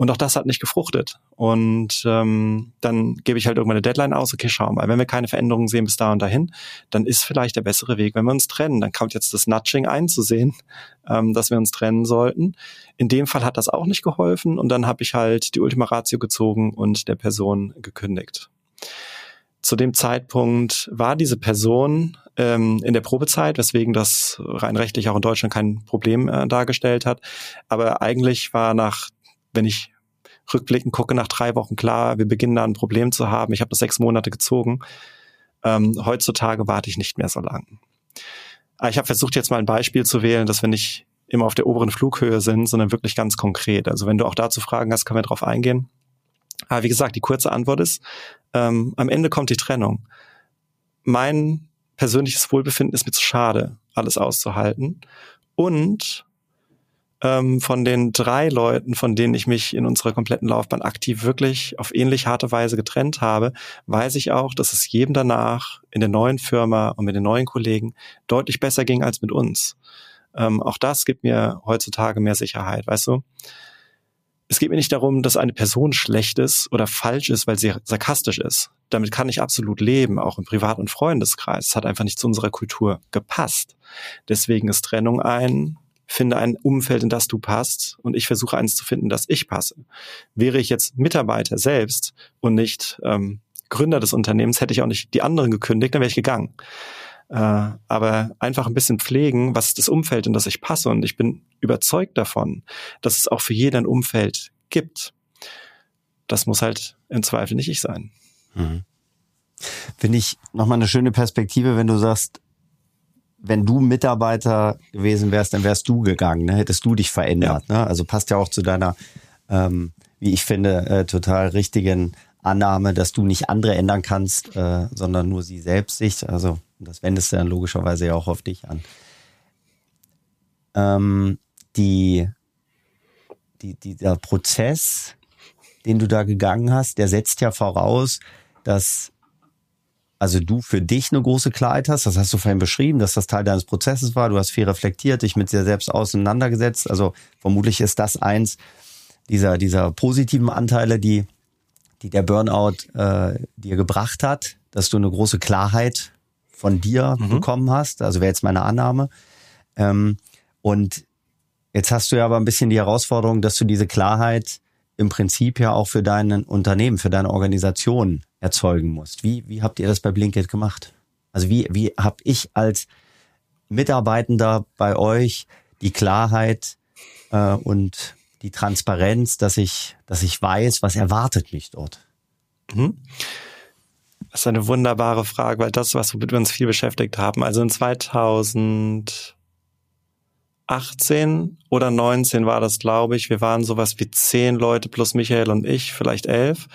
Und auch das hat nicht gefruchtet. Und ähm, dann gebe ich halt irgendwann eine Deadline aus, okay, schau mal, wenn wir keine Veränderungen sehen bis da und dahin, dann ist vielleicht der bessere Weg, wenn wir uns trennen. Dann kommt jetzt das Nudging einzusehen, ähm, dass wir uns trennen sollten. In dem Fall hat das auch nicht geholfen und dann habe ich halt die Ultima Ratio gezogen und der Person gekündigt. Zu dem Zeitpunkt war diese Person ähm, in der Probezeit, weswegen das rein rechtlich auch in Deutschland kein Problem äh, dargestellt hat. Aber eigentlich war nach wenn ich rückblickend gucke, nach drei Wochen klar, wir beginnen da ein Problem zu haben. Ich habe das sechs Monate gezogen. Ähm, heutzutage warte ich nicht mehr so lang. Ah, ich habe versucht, jetzt mal ein Beispiel zu wählen, dass wir nicht immer auf der oberen Flughöhe sind, sondern wirklich ganz konkret. Also wenn du auch dazu Fragen hast, können wir darauf eingehen. Aber wie gesagt, die kurze Antwort ist, ähm, am Ende kommt die Trennung. Mein persönliches Wohlbefinden ist mir zu schade, alles auszuhalten. Und ähm, von den drei Leuten, von denen ich mich in unserer kompletten Laufbahn aktiv wirklich auf ähnlich harte Weise getrennt habe, weiß ich auch, dass es jedem danach in der neuen Firma und mit den neuen Kollegen deutlich besser ging als mit uns. Ähm, auch das gibt mir heutzutage mehr Sicherheit, weißt du? Es geht mir nicht darum, dass eine Person schlecht ist oder falsch ist, weil sie sarkastisch ist. Damit kann ich absolut leben, auch im Privat- und Freundeskreis. Es hat einfach nicht zu unserer Kultur gepasst. Deswegen ist Trennung ein finde ein Umfeld, in das du passt und ich versuche eins zu finden, das ich passe. Wäre ich jetzt Mitarbeiter selbst und nicht ähm, Gründer des Unternehmens, hätte ich auch nicht die anderen gekündigt, dann wäre ich gegangen. Äh, aber einfach ein bisschen pflegen, was ist das Umfeld, in das ich passe und ich bin überzeugt davon, dass es auch für jeden ein Umfeld gibt. Das muss halt im Zweifel nicht ich sein. Mhm. Finde ich nochmal eine schöne Perspektive, wenn du sagst, wenn du Mitarbeiter gewesen wärst, dann wärst du gegangen, ne? hättest du dich verändert. Ja. Ne? Also passt ja auch zu deiner, ähm, wie ich finde, äh, total richtigen Annahme, dass du nicht andere ändern kannst, äh, sondern nur sie selbst sich. Also das wendest du dann logischerweise ja auch auf dich an. Ähm, die, die, dieser Prozess, den du da gegangen hast, der setzt ja voraus, dass also du für dich eine große Klarheit hast, das hast du vorhin beschrieben, dass das Teil deines Prozesses war, du hast viel reflektiert, dich mit dir selbst auseinandergesetzt, also vermutlich ist das eins dieser, dieser positiven Anteile, die, die der Burnout äh, dir gebracht hat, dass du eine große Klarheit von dir mhm. bekommen hast, also wäre jetzt meine Annahme. Ähm, und jetzt hast du ja aber ein bisschen die Herausforderung, dass du diese Klarheit im Prinzip ja auch für dein Unternehmen, für deine Organisation erzeugen musst. Wie, wie habt ihr das bei Blinkit gemacht? Also wie, wie habe ich als Mitarbeitender bei euch die Klarheit äh, und die Transparenz, dass ich, dass ich weiß, was erwartet mich dort? Mhm. Das ist eine wunderbare Frage, weil das, was wir uns viel beschäftigt haben. Also in 2000 18 oder 19 war das, glaube ich. Wir waren sowas wie zehn Leute plus Michael und ich, vielleicht elf.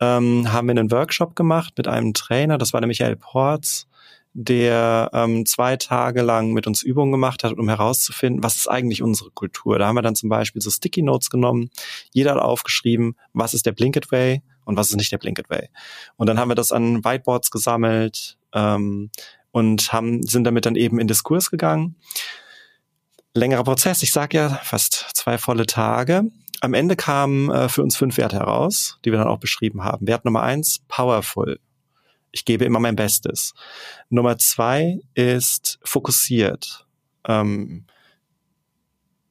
Ähm, haben wir einen Workshop gemacht mit einem Trainer, das war der Michael Porz, der ähm, zwei Tage lang mit uns Übungen gemacht hat, um herauszufinden, was ist eigentlich unsere Kultur. Da haben wir dann zum Beispiel so Sticky Notes genommen. Jeder hat aufgeschrieben, was ist der Blinked Way und was ist nicht der Blinked Way. Und dann haben wir das an Whiteboards gesammelt ähm, und haben, sind damit dann eben in Diskurs gegangen längerer Prozess. Ich sage ja fast zwei volle Tage. Am Ende kamen äh, für uns fünf Werte heraus, die wir dann auch beschrieben haben. Wert Nummer eins, powerful. Ich gebe immer mein Bestes. Nummer zwei ist fokussiert. Ähm,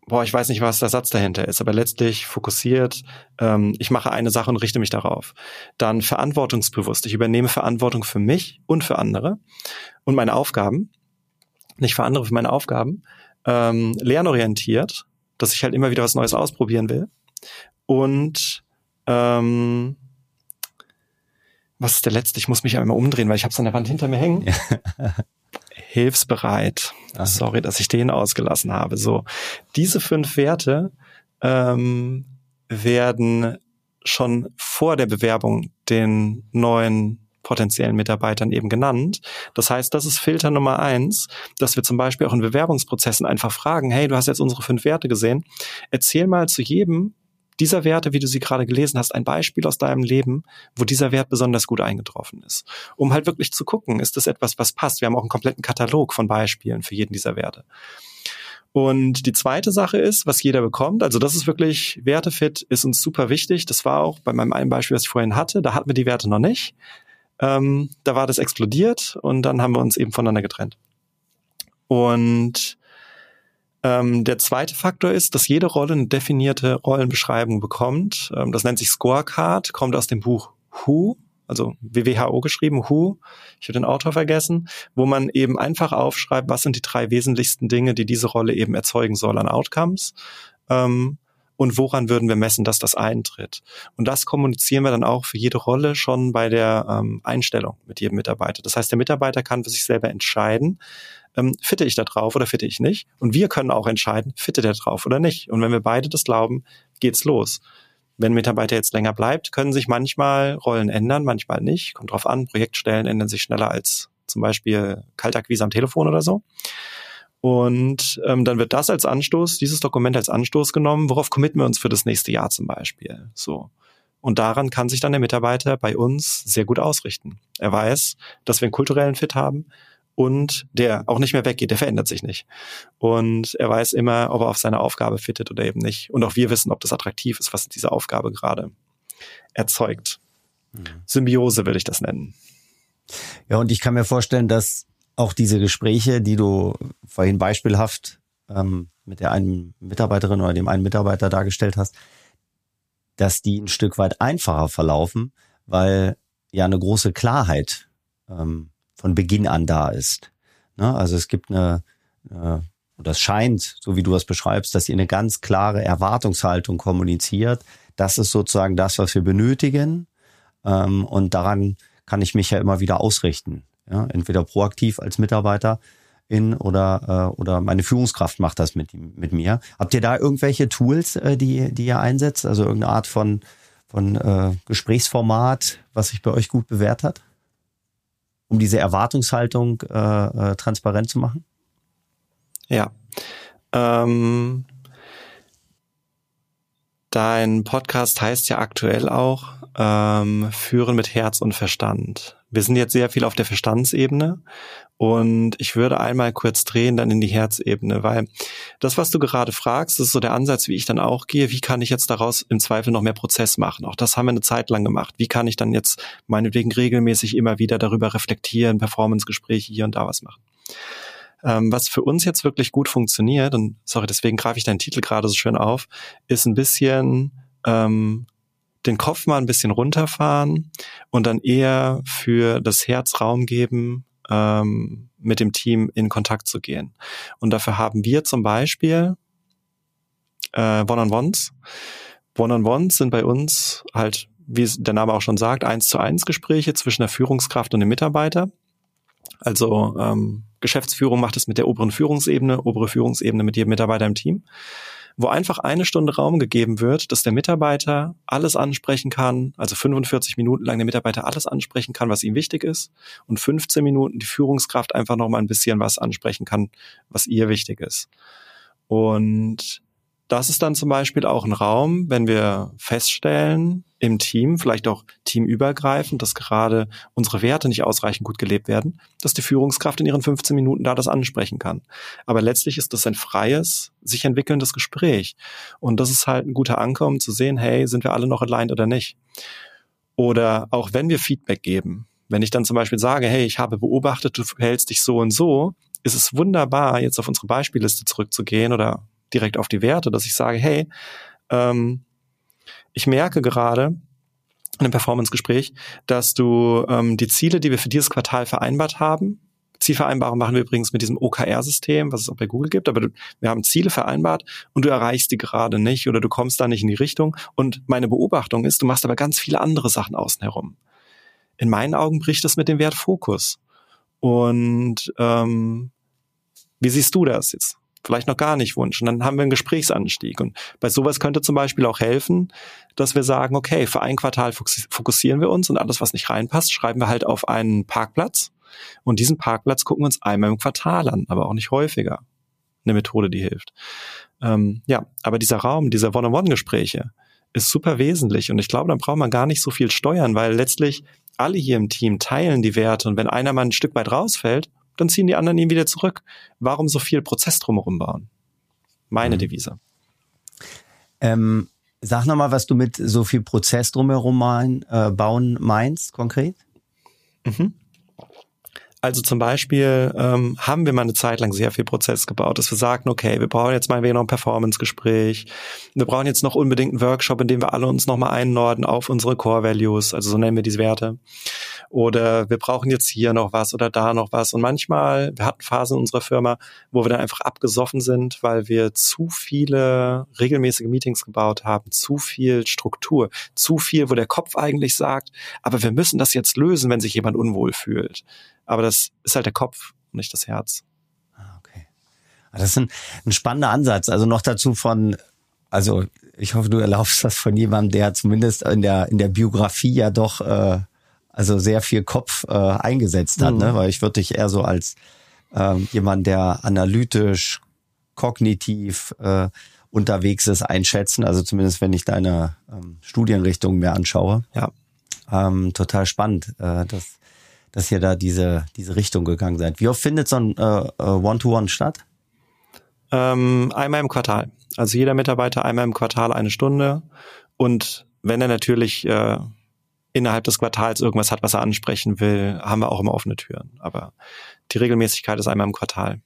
boah, ich weiß nicht, was der Satz dahinter ist, aber letztlich fokussiert, ähm, ich mache eine Sache und richte mich darauf. Dann verantwortungsbewusst. Ich übernehme Verantwortung für mich und für andere und meine Aufgaben. Nicht für andere, für meine Aufgaben ähm, lernorientiert, dass ich halt immer wieder was Neues ausprobieren will. Und ähm, was ist der letzte? Ich muss mich einmal umdrehen, weil ich habe es an der Wand hinter mir hängen. Hilfsbereit. Aha. Sorry, dass ich den ausgelassen habe. So, diese fünf Werte ähm, werden schon vor der Bewerbung den neuen potenziellen Mitarbeitern eben genannt. Das heißt, das ist Filter Nummer eins, dass wir zum Beispiel auch in Bewerbungsprozessen einfach fragen, hey, du hast jetzt unsere fünf Werte gesehen, erzähl mal zu jedem dieser Werte, wie du sie gerade gelesen hast, ein Beispiel aus deinem Leben, wo dieser Wert besonders gut eingetroffen ist. Um halt wirklich zu gucken, ist das etwas, was passt. Wir haben auch einen kompletten Katalog von Beispielen für jeden dieser Werte. Und die zweite Sache ist, was jeder bekommt, also das ist wirklich, Wertefit ist uns super wichtig. Das war auch bei meinem einen Beispiel, was ich vorhin hatte, da hatten wir die Werte noch nicht. Ähm, da war das explodiert und dann haben wir uns eben voneinander getrennt. Und ähm, der zweite Faktor ist, dass jede Rolle eine definierte Rollenbeschreibung bekommt. Ähm, das nennt sich Scorecard, kommt aus dem Buch Who, also WWHO geschrieben, Who, ich habe den Autor vergessen, wo man eben einfach aufschreibt, was sind die drei wesentlichsten Dinge, die diese Rolle eben erzeugen soll an Outcomes. Ähm, und woran würden wir messen, dass das eintritt. Und das kommunizieren wir dann auch für jede Rolle schon bei der ähm, Einstellung mit jedem Mitarbeiter. Das heißt, der Mitarbeiter kann für sich selber entscheiden, ähm, fitte ich da drauf oder fitte ich nicht. Und wir können auch entscheiden, fitte der drauf oder nicht. Und wenn wir beide das glauben, geht's los. Wenn Mitarbeiter jetzt länger bleibt, können sich manchmal Rollen ändern, manchmal nicht. Kommt drauf an, Projektstellen ändern sich schneller als zum Beispiel Kaltakquise am Telefon oder so. Und ähm, dann wird das als Anstoß, dieses Dokument als Anstoß genommen, worauf committen wir uns für das nächste Jahr zum Beispiel. So. Und daran kann sich dann der Mitarbeiter bei uns sehr gut ausrichten. Er weiß, dass wir einen kulturellen Fit haben und der auch nicht mehr weggeht, der verändert sich nicht. Und er weiß immer, ob er auf seine Aufgabe fittet oder eben nicht. Und auch wir wissen, ob das attraktiv ist, was diese Aufgabe gerade erzeugt. Mhm. Symbiose würde ich das nennen. Ja, und ich kann mir vorstellen, dass auch diese Gespräche, die du vorhin beispielhaft ähm, mit der einen Mitarbeiterin oder dem einen Mitarbeiter dargestellt hast, dass die ein Stück weit einfacher verlaufen, weil ja eine große Klarheit ähm, von Beginn an da ist. Ne? Also es gibt eine, äh, oder es scheint, so wie du es beschreibst, dass ihr eine ganz klare Erwartungshaltung kommuniziert. Das ist sozusagen das, was wir benötigen. Ähm, und daran kann ich mich ja immer wieder ausrichten. Ja, entweder proaktiv als Mitarbeiter in oder, äh, oder meine Führungskraft macht das mit, mit mir. Habt ihr da irgendwelche Tools, äh, die, die ihr einsetzt? Also irgendeine Art von, von äh, Gesprächsformat, was sich bei euch gut bewährt hat? Um diese Erwartungshaltung äh, äh, transparent zu machen? Ja. Ähm, dein Podcast heißt ja aktuell auch ähm, Führen mit Herz und Verstand. Wir sind jetzt sehr viel auf der Verstandsebene und ich würde einmal kurz drehen dann in die Herzebene, weil das, was du gerade fragst, ist so der Ansatz, wie ich dann auch gehe. Wie kann ich jetzt daraus im Zweifel noch mehr Prozess machen? Auch das haben wir eine Zeit lang gemacht. Wie kann ich dann jetzt meinetwegen regelmäßig immer wieder darüber reflektieren, Performance-Gespräche hier und da was machen? Ähm, was für uns jetzt wirklich gut funktioniert, und sorry, deswegen greife ich deinen Titel gerade so schön auf, ist ein bisschen ähm, den Kopf mal ein bisschen runterfahren und dann eher für das Herz Raum geben, ähm, mit dem Team in Kontakt zu gehen. Und dafür haben wir zum Beispiel äh, One-on-Ones. One-on-Ones sind bei uns halt, wie der Name auch schon sagt, eins zu eins Gespräche zwischen der Führungskraft und dem Mitarbeiter. Also ähm, Geschäftsführung macht es mit der oberen Führungsebene, obere Führungsebene mit jedem Mitarbeiter im Team wo einfach eine Stunde Raum gegeben wird, dass der Mitarbeiter alles ansprechen kann, also 45 Minuten lang der Mitarbeiter alles ansprechen kann, was ihm wichtig ist und 15 Minuten die Führungskraft einfach noch mal ein bisschen was ansprechen kann, was ihr wichtig ist. Und das ist dann zum Beispiel auch ein Raum, wenn wir feststellen im Team, vielleicht auch teamübergreifend, dass gerade unsere Werte nicht ausreichend gut gelebt werden, dass die Führungskraft in ihren 15 Minuten da das ansprechen kann. Aber letztlich ist das ein freies, sich entwickelndes Gespräch. Und das ist halt ein guter Anker, um zu sehen, hey, sind wir alle noch aligned oder nicht? Oder auch wenn wir Feedback geben, wenn ich dann zum Beispiel sage, hey, ich habe beobachtet, du verhältst dich so und so, ist es wunderbar, jetzt auf unsere Beispielliste zurückzugehen oder direkt auf die Werte, dass ich sage, hey, ähm, ich merke gerade in einem Performance-Gespräch, dass du ähm, die Ziele, die wir für dieses Quartal vereinbart haben, Zielvereinbarung machen wir übrigens mit diesem OKR-System, was es auch bei Google gibt, aber du, wir haben Ziele vereinbart und du erreichst die gerade nicht oder du kommst da nicht in die Richtung. Und meine Beobachtung ist, du machst aber ganz viele andere Sachen außen herum. In meinen Augen bricht das mit dem Wert Fokus. Und ähm, wie siehst du das jetzt? Vielleicht noch gar nicht wünschen. Dann haben wir einen Gesprächsanstieg. Und bei sowas könnte zum Beispiel auch helfen, dass wir sagen, okay, für ein Quartal fokussieren wir uns und alles, was nicht reinpasst, schreiben wir halt auf einen Parkplatz. Und diesen Parkplatz gucken wir uns einmal im Quartal an, aber auch nicht häufiger. Eine Methode, die hilft. Ähm, ja, aber dieser Raum, dieser One-on-One-Gespräche ist super wesentlich. Und ich glaube, dann braucht man gar nicht so viel steuern, weil letztlich alle hier im Team teilen die Werte. Und wenn einer mal ein Stück weit rausfällt, dann ziehen die anderen ihn wieder zurück. Warum so viel Prozess drumherum bauen? Meine mhm. Devise. Ähm, sag nochmal, was du mit so viel Prozess drumherum mein, äh, bauen meinst, konkret? Mhm. Also zum Beispiel ähm, haben wir mal eine Zeit lang sehr viel Prozess gebaut, dass wir sagten, okay, wir brauchen jetzt mal noch ein Performance-Gespräch, wir brauchen jetzt noch unbedingt einen Workshop, in dem wir alle uns nochmal einnorden auf unsere Core-Values, also so nennen wir diese Werte. Oder wir brauchen jetzt hier noch was oder da noch was. Und manchmal, wir hatten Phasen in unserer Firma, wo wir dann einfach abgesoffen sind, weil wir zu viele regelmäßige Meetings gebaut haben, zu viel Struktur, zu viel, wo der Kopf eigentlich sagt, aber wir müssen das jetzt lösen, wenn sich jemand unwohl fühlt. Aber das ist halt der Kopf nicht das Herz. Ah, okay. Ah, das ist ein, ein spannender Ansatz. Also noch dazu von, also ich hoffe, du erlaubst das von jemandem, der zumindest in der, in der Biografie ja doch äh, also sehr viel Kopf äh, eingesetzt hat, ne? mhm. ne? weil ich würde dich eher so als ähm, jemand, der analytisch, kognitiv äh, unterwegs ist, einschätzen. Also zumindest wenn ich deine ähm, Studienrichtung mehr anschaue. Ja. Ähm, total spannend. Äh, das dass ihr da diese, diese Richtung gegangen seid. Wie oft findet so ein äh, äh, One-to-One statt? Ähm, einmal im Quartal. Also jeder Mitarbeiter einmal im Quartal eine Stunde. Und wenn er natürlich äh, innerhalb des Quartals irgendwas hat, was er ansprechen will, haben wir auch immer offene Türen. Aber die Regelmäßigkeit ist einmal im Quartal.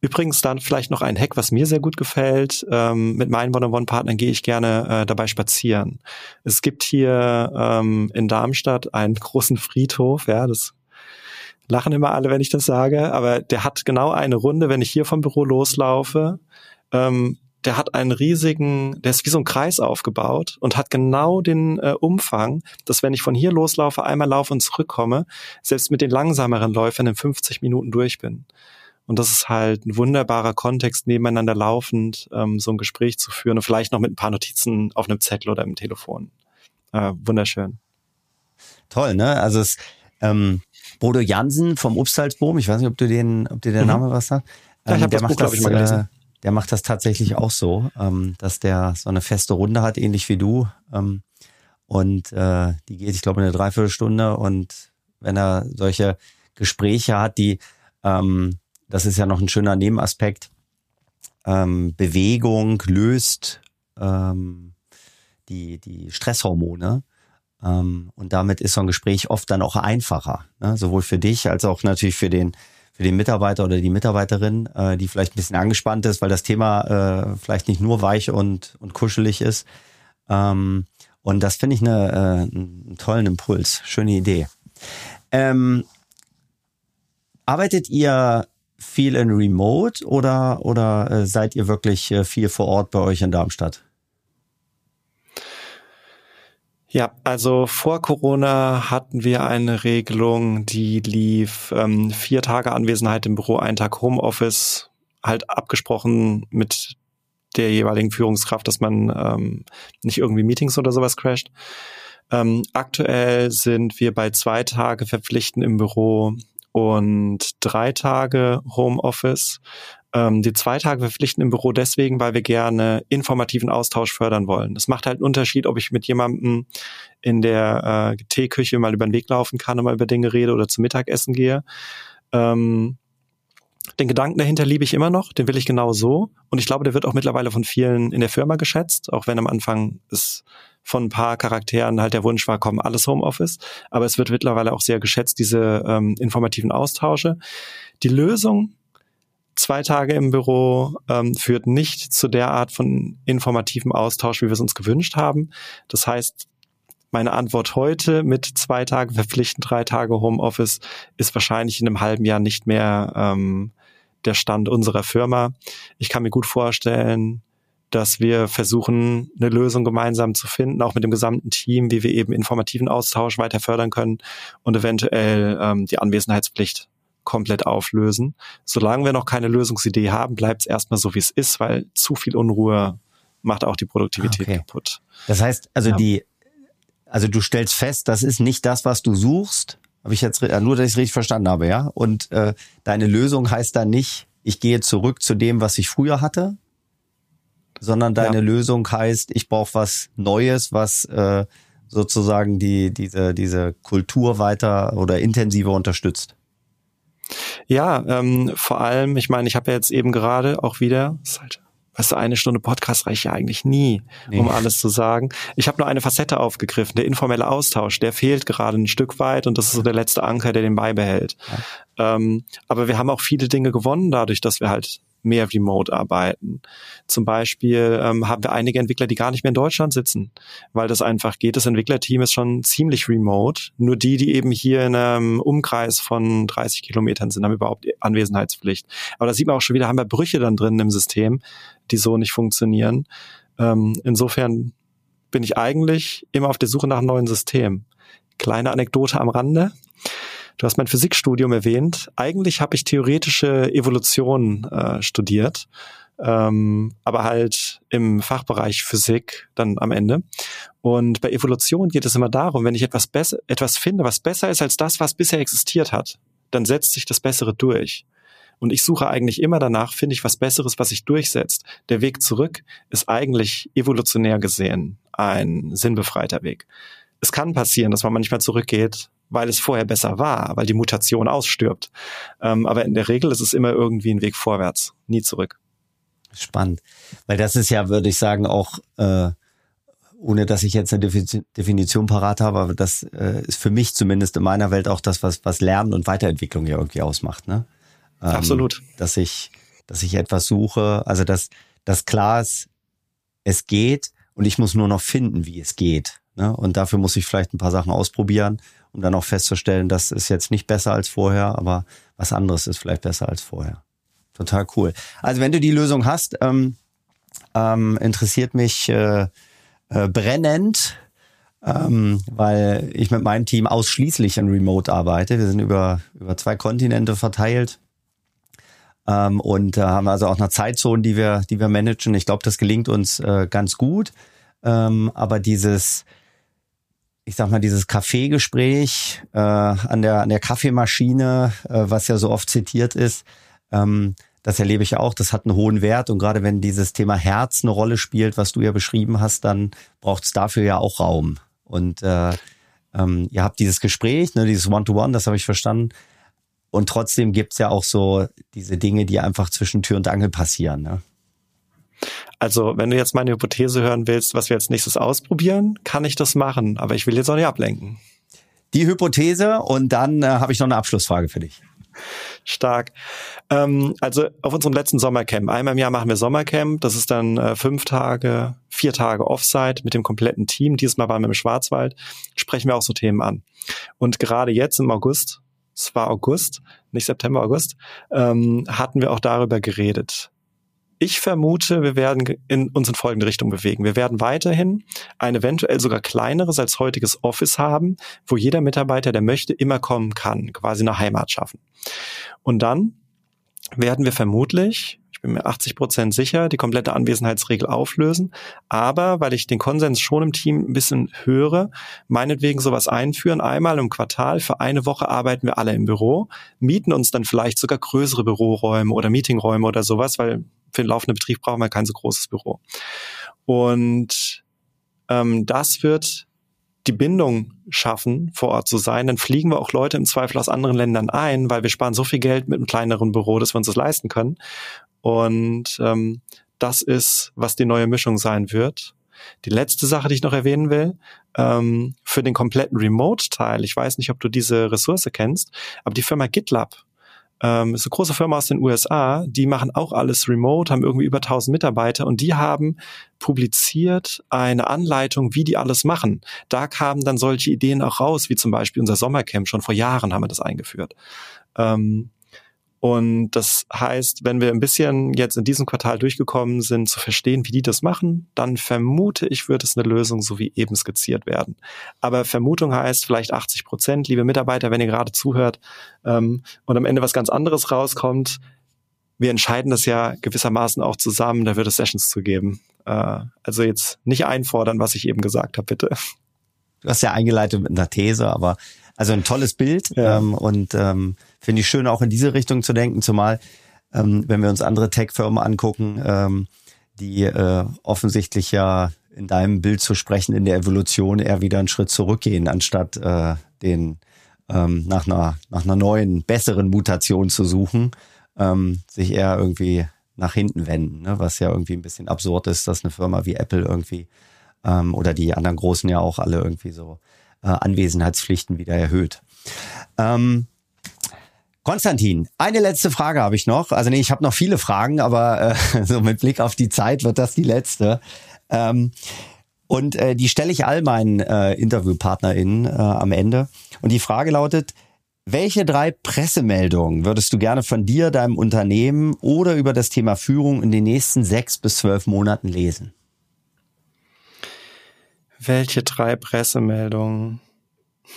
Übrigens dann vielleicht noch ein Hack, was mir sehr gut gefällt. Ähm, mit meinen One-on-One-Partnern gehe ich gerne äh, dabei spazieren. Es gibt hier ähm, in Darmstadt einen großen Friedhof, ja, das lachen immer alle, wenn ich das sage, aber der hat genau eine Runde, wenn ich hier vom Büro loslaufe, ähm, der hat einen riesigen, der ist wie so ein Kreis aufgebaut und hat genau den äh, Umfang, dass wenn ich von hier loslaufe, einmal laufe und zurückkomme, selbst mit den langsameren Läufern in 50 Minuten durch bin. Und das ist halt ein wunderbarer Kontext, nebeneinander laufend ähm, so ein Gespräch zu führen und vielleicht noch mit ein paar Notizen auf einem Zettel oder im Telefon. Äh, wunderschön. Toll, ne? Also es ähm, Bodo Jansen vom Obstalsboom, ich weiß nicht, ob du den, ob dir der mhm. Name was sagt. Ähm, ja, ich ähm, der das Buch, das, ich, mal gelesen. Äh, der macht das tatsächlich auch so, ähm, dass der so eine feste Runde hat, ähnlich wie du. Ähm, und äh, die geht, ich glaube, eine Dreiviertelstunde und wenn er solche Gespräche hat, die, ähm, das ist ja noch ein schöner Nebenaspekt, ähm, Bewegung löst ähm, die, die Stresshormone. Ähm, und damit ist so ein Gespräch oft dann auch einfacher, ne? sowohl für dich als auch natürlich für den für den Mitarbeiter oder die Mitarbeiterin, äh, die vielleicht ein bisschen angespannt ist, weil das Thema äh, vielleicht nicht nur weich und, und kuschelig ist. Ähm, und das finde ich eine, äh, einen tollen Impuls. Schöne Idee. Ähm, arbeitet ihr viel in Remote oder, oder äh, seid ihr wirklich äh, viel vor Ort bei euch in Darmstadt? Ja, also vor Corona hatten wir eine Regelung, die lief ähm, vier Tage Anwesenheit im Büro, ein Tag Homeoffice, halt abgesprochen mit der jeweiligen Führungskraft, dass man ähm, nicht irgendwie Meetings oder sowas crasht. Ähm, aktuell sind wir bei zwei Tage verpflichten im Büro und drei Tage Homeoffice. Ähm, die zwei Tage verpflichten im Büro deswegen, weil wir gerne informativen Austausch fördern wollen. Das macht halt einen Unterschied, ob ich mit jemandem in der äh, Teeküche mal über den Weg laufen kann und mal über Dinge rede oder zum Mittagessen gehe. Ähm, den Gedanken dahinter liebe ich immer noch, den will ich genau so. Und ich glaube, der wird auch mittlerweile von vielen in der Firma geschätzt, auch wenn am Anfang es von ein paar Charakteren halt der Wunsch war, kommen alles Homeoffice. Aber es wird mittlerweile auch sehr geschätzt, diese ähm, informativen Austausche. Die Lösung zwei Tage im Büro ähm, führt nicht zu der Art von informativem Austausch, wie wir es uns gewünscht haben. Das heißt, meine Antwort heute mit zwei Tagen verpflichtend, drei Tage Homeoffice ist wahrscheinlich in einem halben Jahr nicht mehr ähm, der Stand unserer Firma. Ich kann mir gut vorstellen, dass wir versuchen, eine Lösung gemeinsam zu finden, auch mit dem gesamten Team, wie wir eben informativen Austausch weiter fördern können und eventuell ähm, die Anwesenheitspflicht komplett auflösen. Solange wir noch keine Lösungsidee haben, bleibt es erstmal so, wie es ist, weil zu viel Unruhe macht auch die Produktivität okay. kaputt. Das heißt, also ja. die, also du stellst fest, das ist nicht das, was du suchst. Habe ich jetzt nur, dass ich es richtig verstanden habe, ja? Und äh, deine Lösung heißt dann nicht, ich gehe zurück zu dem, was ich früher hatte, sondern deine ja. Lösung heißt, ich brauche was Neues, was äh, sozusagen die diese diese Kultur weiter oder intensiver unterstützt. Ja, ähm, vor allem, ich meine, ich habe ja jetzt eben gerade auch wieder, ist halt, weißt du, eine Stunde Podcast reicht ja eigentlich nie, nee. um alles zu sagen. Ich habe nur eine Facette aufgegriffen, der informelle Austausch, der fehlt gerade ein Stück weit und das ist so der letzte Anker, der den beibehält. Ja. Ähm, aber wir haben auch viele Dinge gewonnen dadurch, dass wir halt mehr remote arbeiten. Zum Beispiel ähm, haben wir einige Entwickler, die gar nicht mehr in Deutschland sitzen, weil das einfach geht. Das Entwicklerteam ist schon ziemlich remote. Nur die, die eben hier in einem Umkreis von 30 Kilometern sind, haben überhaupt Anwesenheitspflicht. Aber da sieht man auch schon wieder, haben wir Brüche dann drin im System, die so nicht funktionieren. Ähm, insofern bin ich eigentlich immer auf der Suche nach einem neuen System. Kleine Anekdote am Rande. Du hast mein Physikstudium erwähnt. Eigentlich habe ich theoretische Evolution äh, studiert, ähm, aber halt im Fachbereich Physik dann am Ende. Und bei Evolution geht es immer darum, wenn ich etwas besser, etwas finde, was besser ist als das, was bisher existiert hat, dann setzt sich das Bessere durch. Und ich suche eigentlich immer danach, finde ich was Besseres, was sich durchsetzt. Der Weg zurück ist eigentlich evolutionär gesehen ein sinnbefreiter Weg. Es kann passieren, dass man manchmal zurückgeht weil es vorher besser war, weil die Mutation ausstirbt. Ähm, aber in der Regel ist es immer irgendwie ein Weg vorwärts, nie zurück. Spannend. Weil das ist ja, würde ich sagen, auch, äh, ohne dass ich jetzt eine Definition parat habe, aber das äh, ist für mich zumindest in meiner Welt auch das, was, was Lernen und Weiterentwicklung ja irgendwie ausmacht. Ne? Ähm, Absolut. Dass ich, dass ich etwas suche, also dass, dass klar ist, es geht und ich muss nur noch finden, wie es geht. Ne? Und dafür muss ich vielleicht ein paar Sachen ausprobieren um dann auch festzustellen, das ist jetzt nicht besser als vorher, aber was anderes ist vielleicht besser als vorher. Total cool. Also wenn du die Lösung hast, ähm, ähm, interessiert mich äh, äh, brennend, ähm, weil ich mit meinem Team ausschließlich in Remote arbeite. Wir sind über, über zwei Kontinente verteilt. Ähm, und äh, haben also auch eine Zeitzone, die wir, die wir managen. Ich glaube, das gelingt uns äh, ganz gut. Ähm, aber dieses ich sag mal, dieses Kaffeegespräch äh, an der an der Kaffeemaschine, äh, was ja so oft zitiert ist, ähm, das erlebe ich auch. Das hat einen hohen Wert und gerade wenn dieses Thema Herz eine Rolle spielt, was du ja beschrieben hast, dann braucht es dafür ja auch Raum. Und äh, ähm, ihr habt dieses Gespräch, ne, dieses One-to-One, das habe ich verstanden. Und trotzdem gibt's ja auch so diese Dinge, die einfach zwischen Tür und Angel passieren. Ne? Also, wenn du jetzt meine Hypothese hören willst, was wir jetzt nächstes ausprobieren, kann ich das machen, aber ich will jetzt auch nicht ablenken. Die Hypothese und dann äh, habe ich noch eine Abschlussfrage für dich. Stark. Ähm, also auf unserem letzten Sommercamp. Einmal im Jahr machen wir Sommercamp. Das ist dann äh, fünf Tage, vier Tage Offsite mit dem kompletten Team. Dieses Mal waren wir im Schwarzwald. Sprechen wir auch so Themen an. Und gerade jetzt im August, es war August, nicht September, August, ähm, hatten wir auch darüber geredet. Ich vermute, wir werden in uns in folgende Richtung bewegen. Wir werden weiterhin ein eventuell sogar kleineres als heutiges Office haben, wo jeder Mitarbeiter, der möchte, immer kommen kann, quasi eine Heimat schaffen. Und dann werden wir vermutlich, ich bin mir 80 Prozent sicher, die komplette Anwesenheitsregel auflösen. Aber weil ich den Konsens schon im Team ein bisschen höre, meinetwegen sowas einführen. Einmal im Quartal für eine Woche arbeiten wir alle im Büro, mieten uns dann vielleicht sogar größere Büroräume oder Meetingräume oder sowas, weil für den laufenden Betrieb brauchen wir kein so großes Büro. Und ähm, das wird die Bindung schaffen, vor Ort zu sein, dann fliegen wir auch Leute im Zweifel aus anderen Ländern ein, weil wir sparen so viel Geld mit einem kleineren Büro, dass wir uns das leisten können. Und ähm, das ist, was die neue Mischung sein wird. Die letzte Sache, die ich noch erwähnen will, ähm, für den kompletten Remote-Teil, ich weiß nicht, ob du diese Ressource kennst, aber die Firma GitLab ähm, ist eine große Firma aus den USA, die machen auch alles remote, haben irgendwie über 1000 Mitarbeiter und die haben publiziert eine Anleitung, wie die alles machen. Da kamen dann solche Ideen auch raus, wie zum Beispiel unser Sommercamp. Schon vor Jahren haben wir das eingeführt. Ähm, und das heißt, wenn wir ein bisschen jetzt in diesem Quartal durchgekommen sind, zu verstehen, wie die das machen, dann vermute ich, wird es eine Lösung so wie eben skizziert werden. Aber Vermutung heißt vielleicht 80 Prozent, liebe Mitarbeiter, wenn ihr gerade zuhört ähm, und am Ende was ganz anderes rauskommt. Wir entscheiden das ja gewissermaßen auch zusammen, da wird es Sessions zu geben. Äh, also jetzt nicht einfordern, was ich eben gesagt habe, bitte. Du hast ja eingeleitet mit einer These, aber also ein tolles Bild ja. ähm, und ähm, finde ich schön, auch in diese Richtung zu denken, zumal ähm, wenn wir uns andere Tech-Firmen angucken, ähm, die äh, offensichtlich ja in deinem Bild zu sprechen, in der Evolution eher wieder einen Schritt zurückgehen, anstatt äh, den ähm, nach einer nach einer neuen, besseren Mutation zu suchen, ähm, sich eher irgendwie nach hinten wenden, ne? was ja irgendwie ein bisschen absurd ist, dass eine Firma wie Apple irgendwie ähm, oder die anderen Großen ja auch alle irgendwie so äh, Anwesenheitspflichten wieder erhöht. Ähm, Konstantin, eine letzte Frage habe ich noch. Also nee, ich habe noch viele Fragen, aber äh, so mit Blick auf die Zeit wird das die letzte. Ähm, und äh, die stelle ich all meinen äh, InterviewpartnerInnen äh, am Ende. Und die Frage lautet, welche drei Pressemeldungen würdest du gerne von dir, deinem Unternehmen oder über das Thema Führung in den nächsten sechs bis zwölf Monaten lesen? Welche drei Pressemeldungen?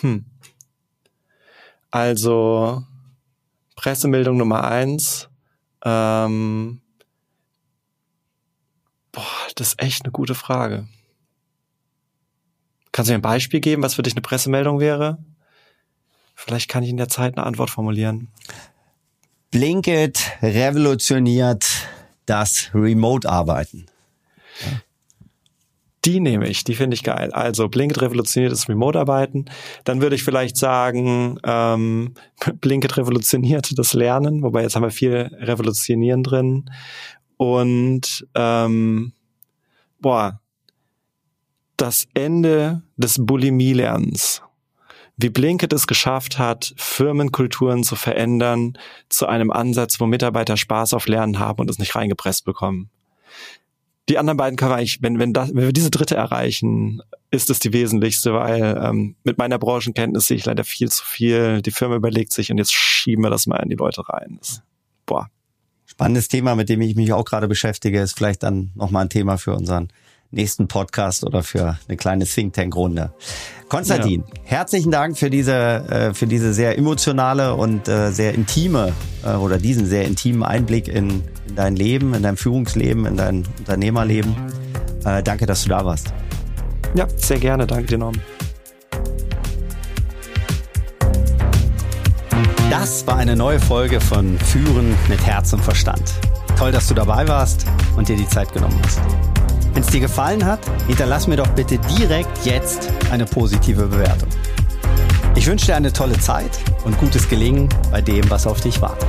Hm. Also Pressemeldung Nummer eins. Ähm, boah, das ist echt eine gute Frage. Kannst du mir ein Beispiel geben, was für dich eine Pressemeldung wäre? Vielleicht kann ich in der Zeit eine Antwort formulieren. Blinkit revolutioniert das Remote-Arbeiten. Die nehme ich, die finde ich geil. Also Blinkit revolutioniert das Remote-Arbeiten. Dann würde ich vielleicht sagen, ähm, Blinkit revolutioniert das Lernen, wobei jetzt haben wir viel Revolutionieren drin. Und ähm, boah, das Ende des Bulimie-Lernens. Wie Blinkit es geschafft hat, Firmenkulturen zu verändern zu einem Ansatz, wo Mitarbeiter Spaß auf Lernen haben und es nicht reingepresst bekommen die anderen beiden können wir eigentlich, wenn, wenn, das, wenn wir diese dritte erreichen, ist es die wesentlichste, weil ähm, mit meiner Branchenkenntnis sehe ich leider viel zu viel. Die Firma überlegt sich und jetzt schieben wir das mal in die Leute rein. Das, boah. Spannendes Thema, mit dem ich mich auch gerade beschäftige, ist vielleicht dann nochmal ein Thema für unseren nächsten Podcast oder für eine kleine Think Tank Runde. Konstantin, ja. herzlichen Dank für diese äh, für diese sehr emotionale und äh, sehr intime äh, oder diesen sehr intimen Einblick in, in dein Leben, in dein Führungsleben, in dein Unternehmerleben. danke, dass du da warst. Ja, sehr gerne. Danke dir, Norm. Das war eine neue Folge von Führen mit Herz und Verstand. Toll, dass du dabei warst und dir die Zeit genommen hast. Wenn es dir gefallen hat, hinterlass mir doch bitte direkt jetzt eine positive Bewertung. Ich wünsche dir eine tolle Zeit und gutes Gelingen bei dem, was auf dich wartet.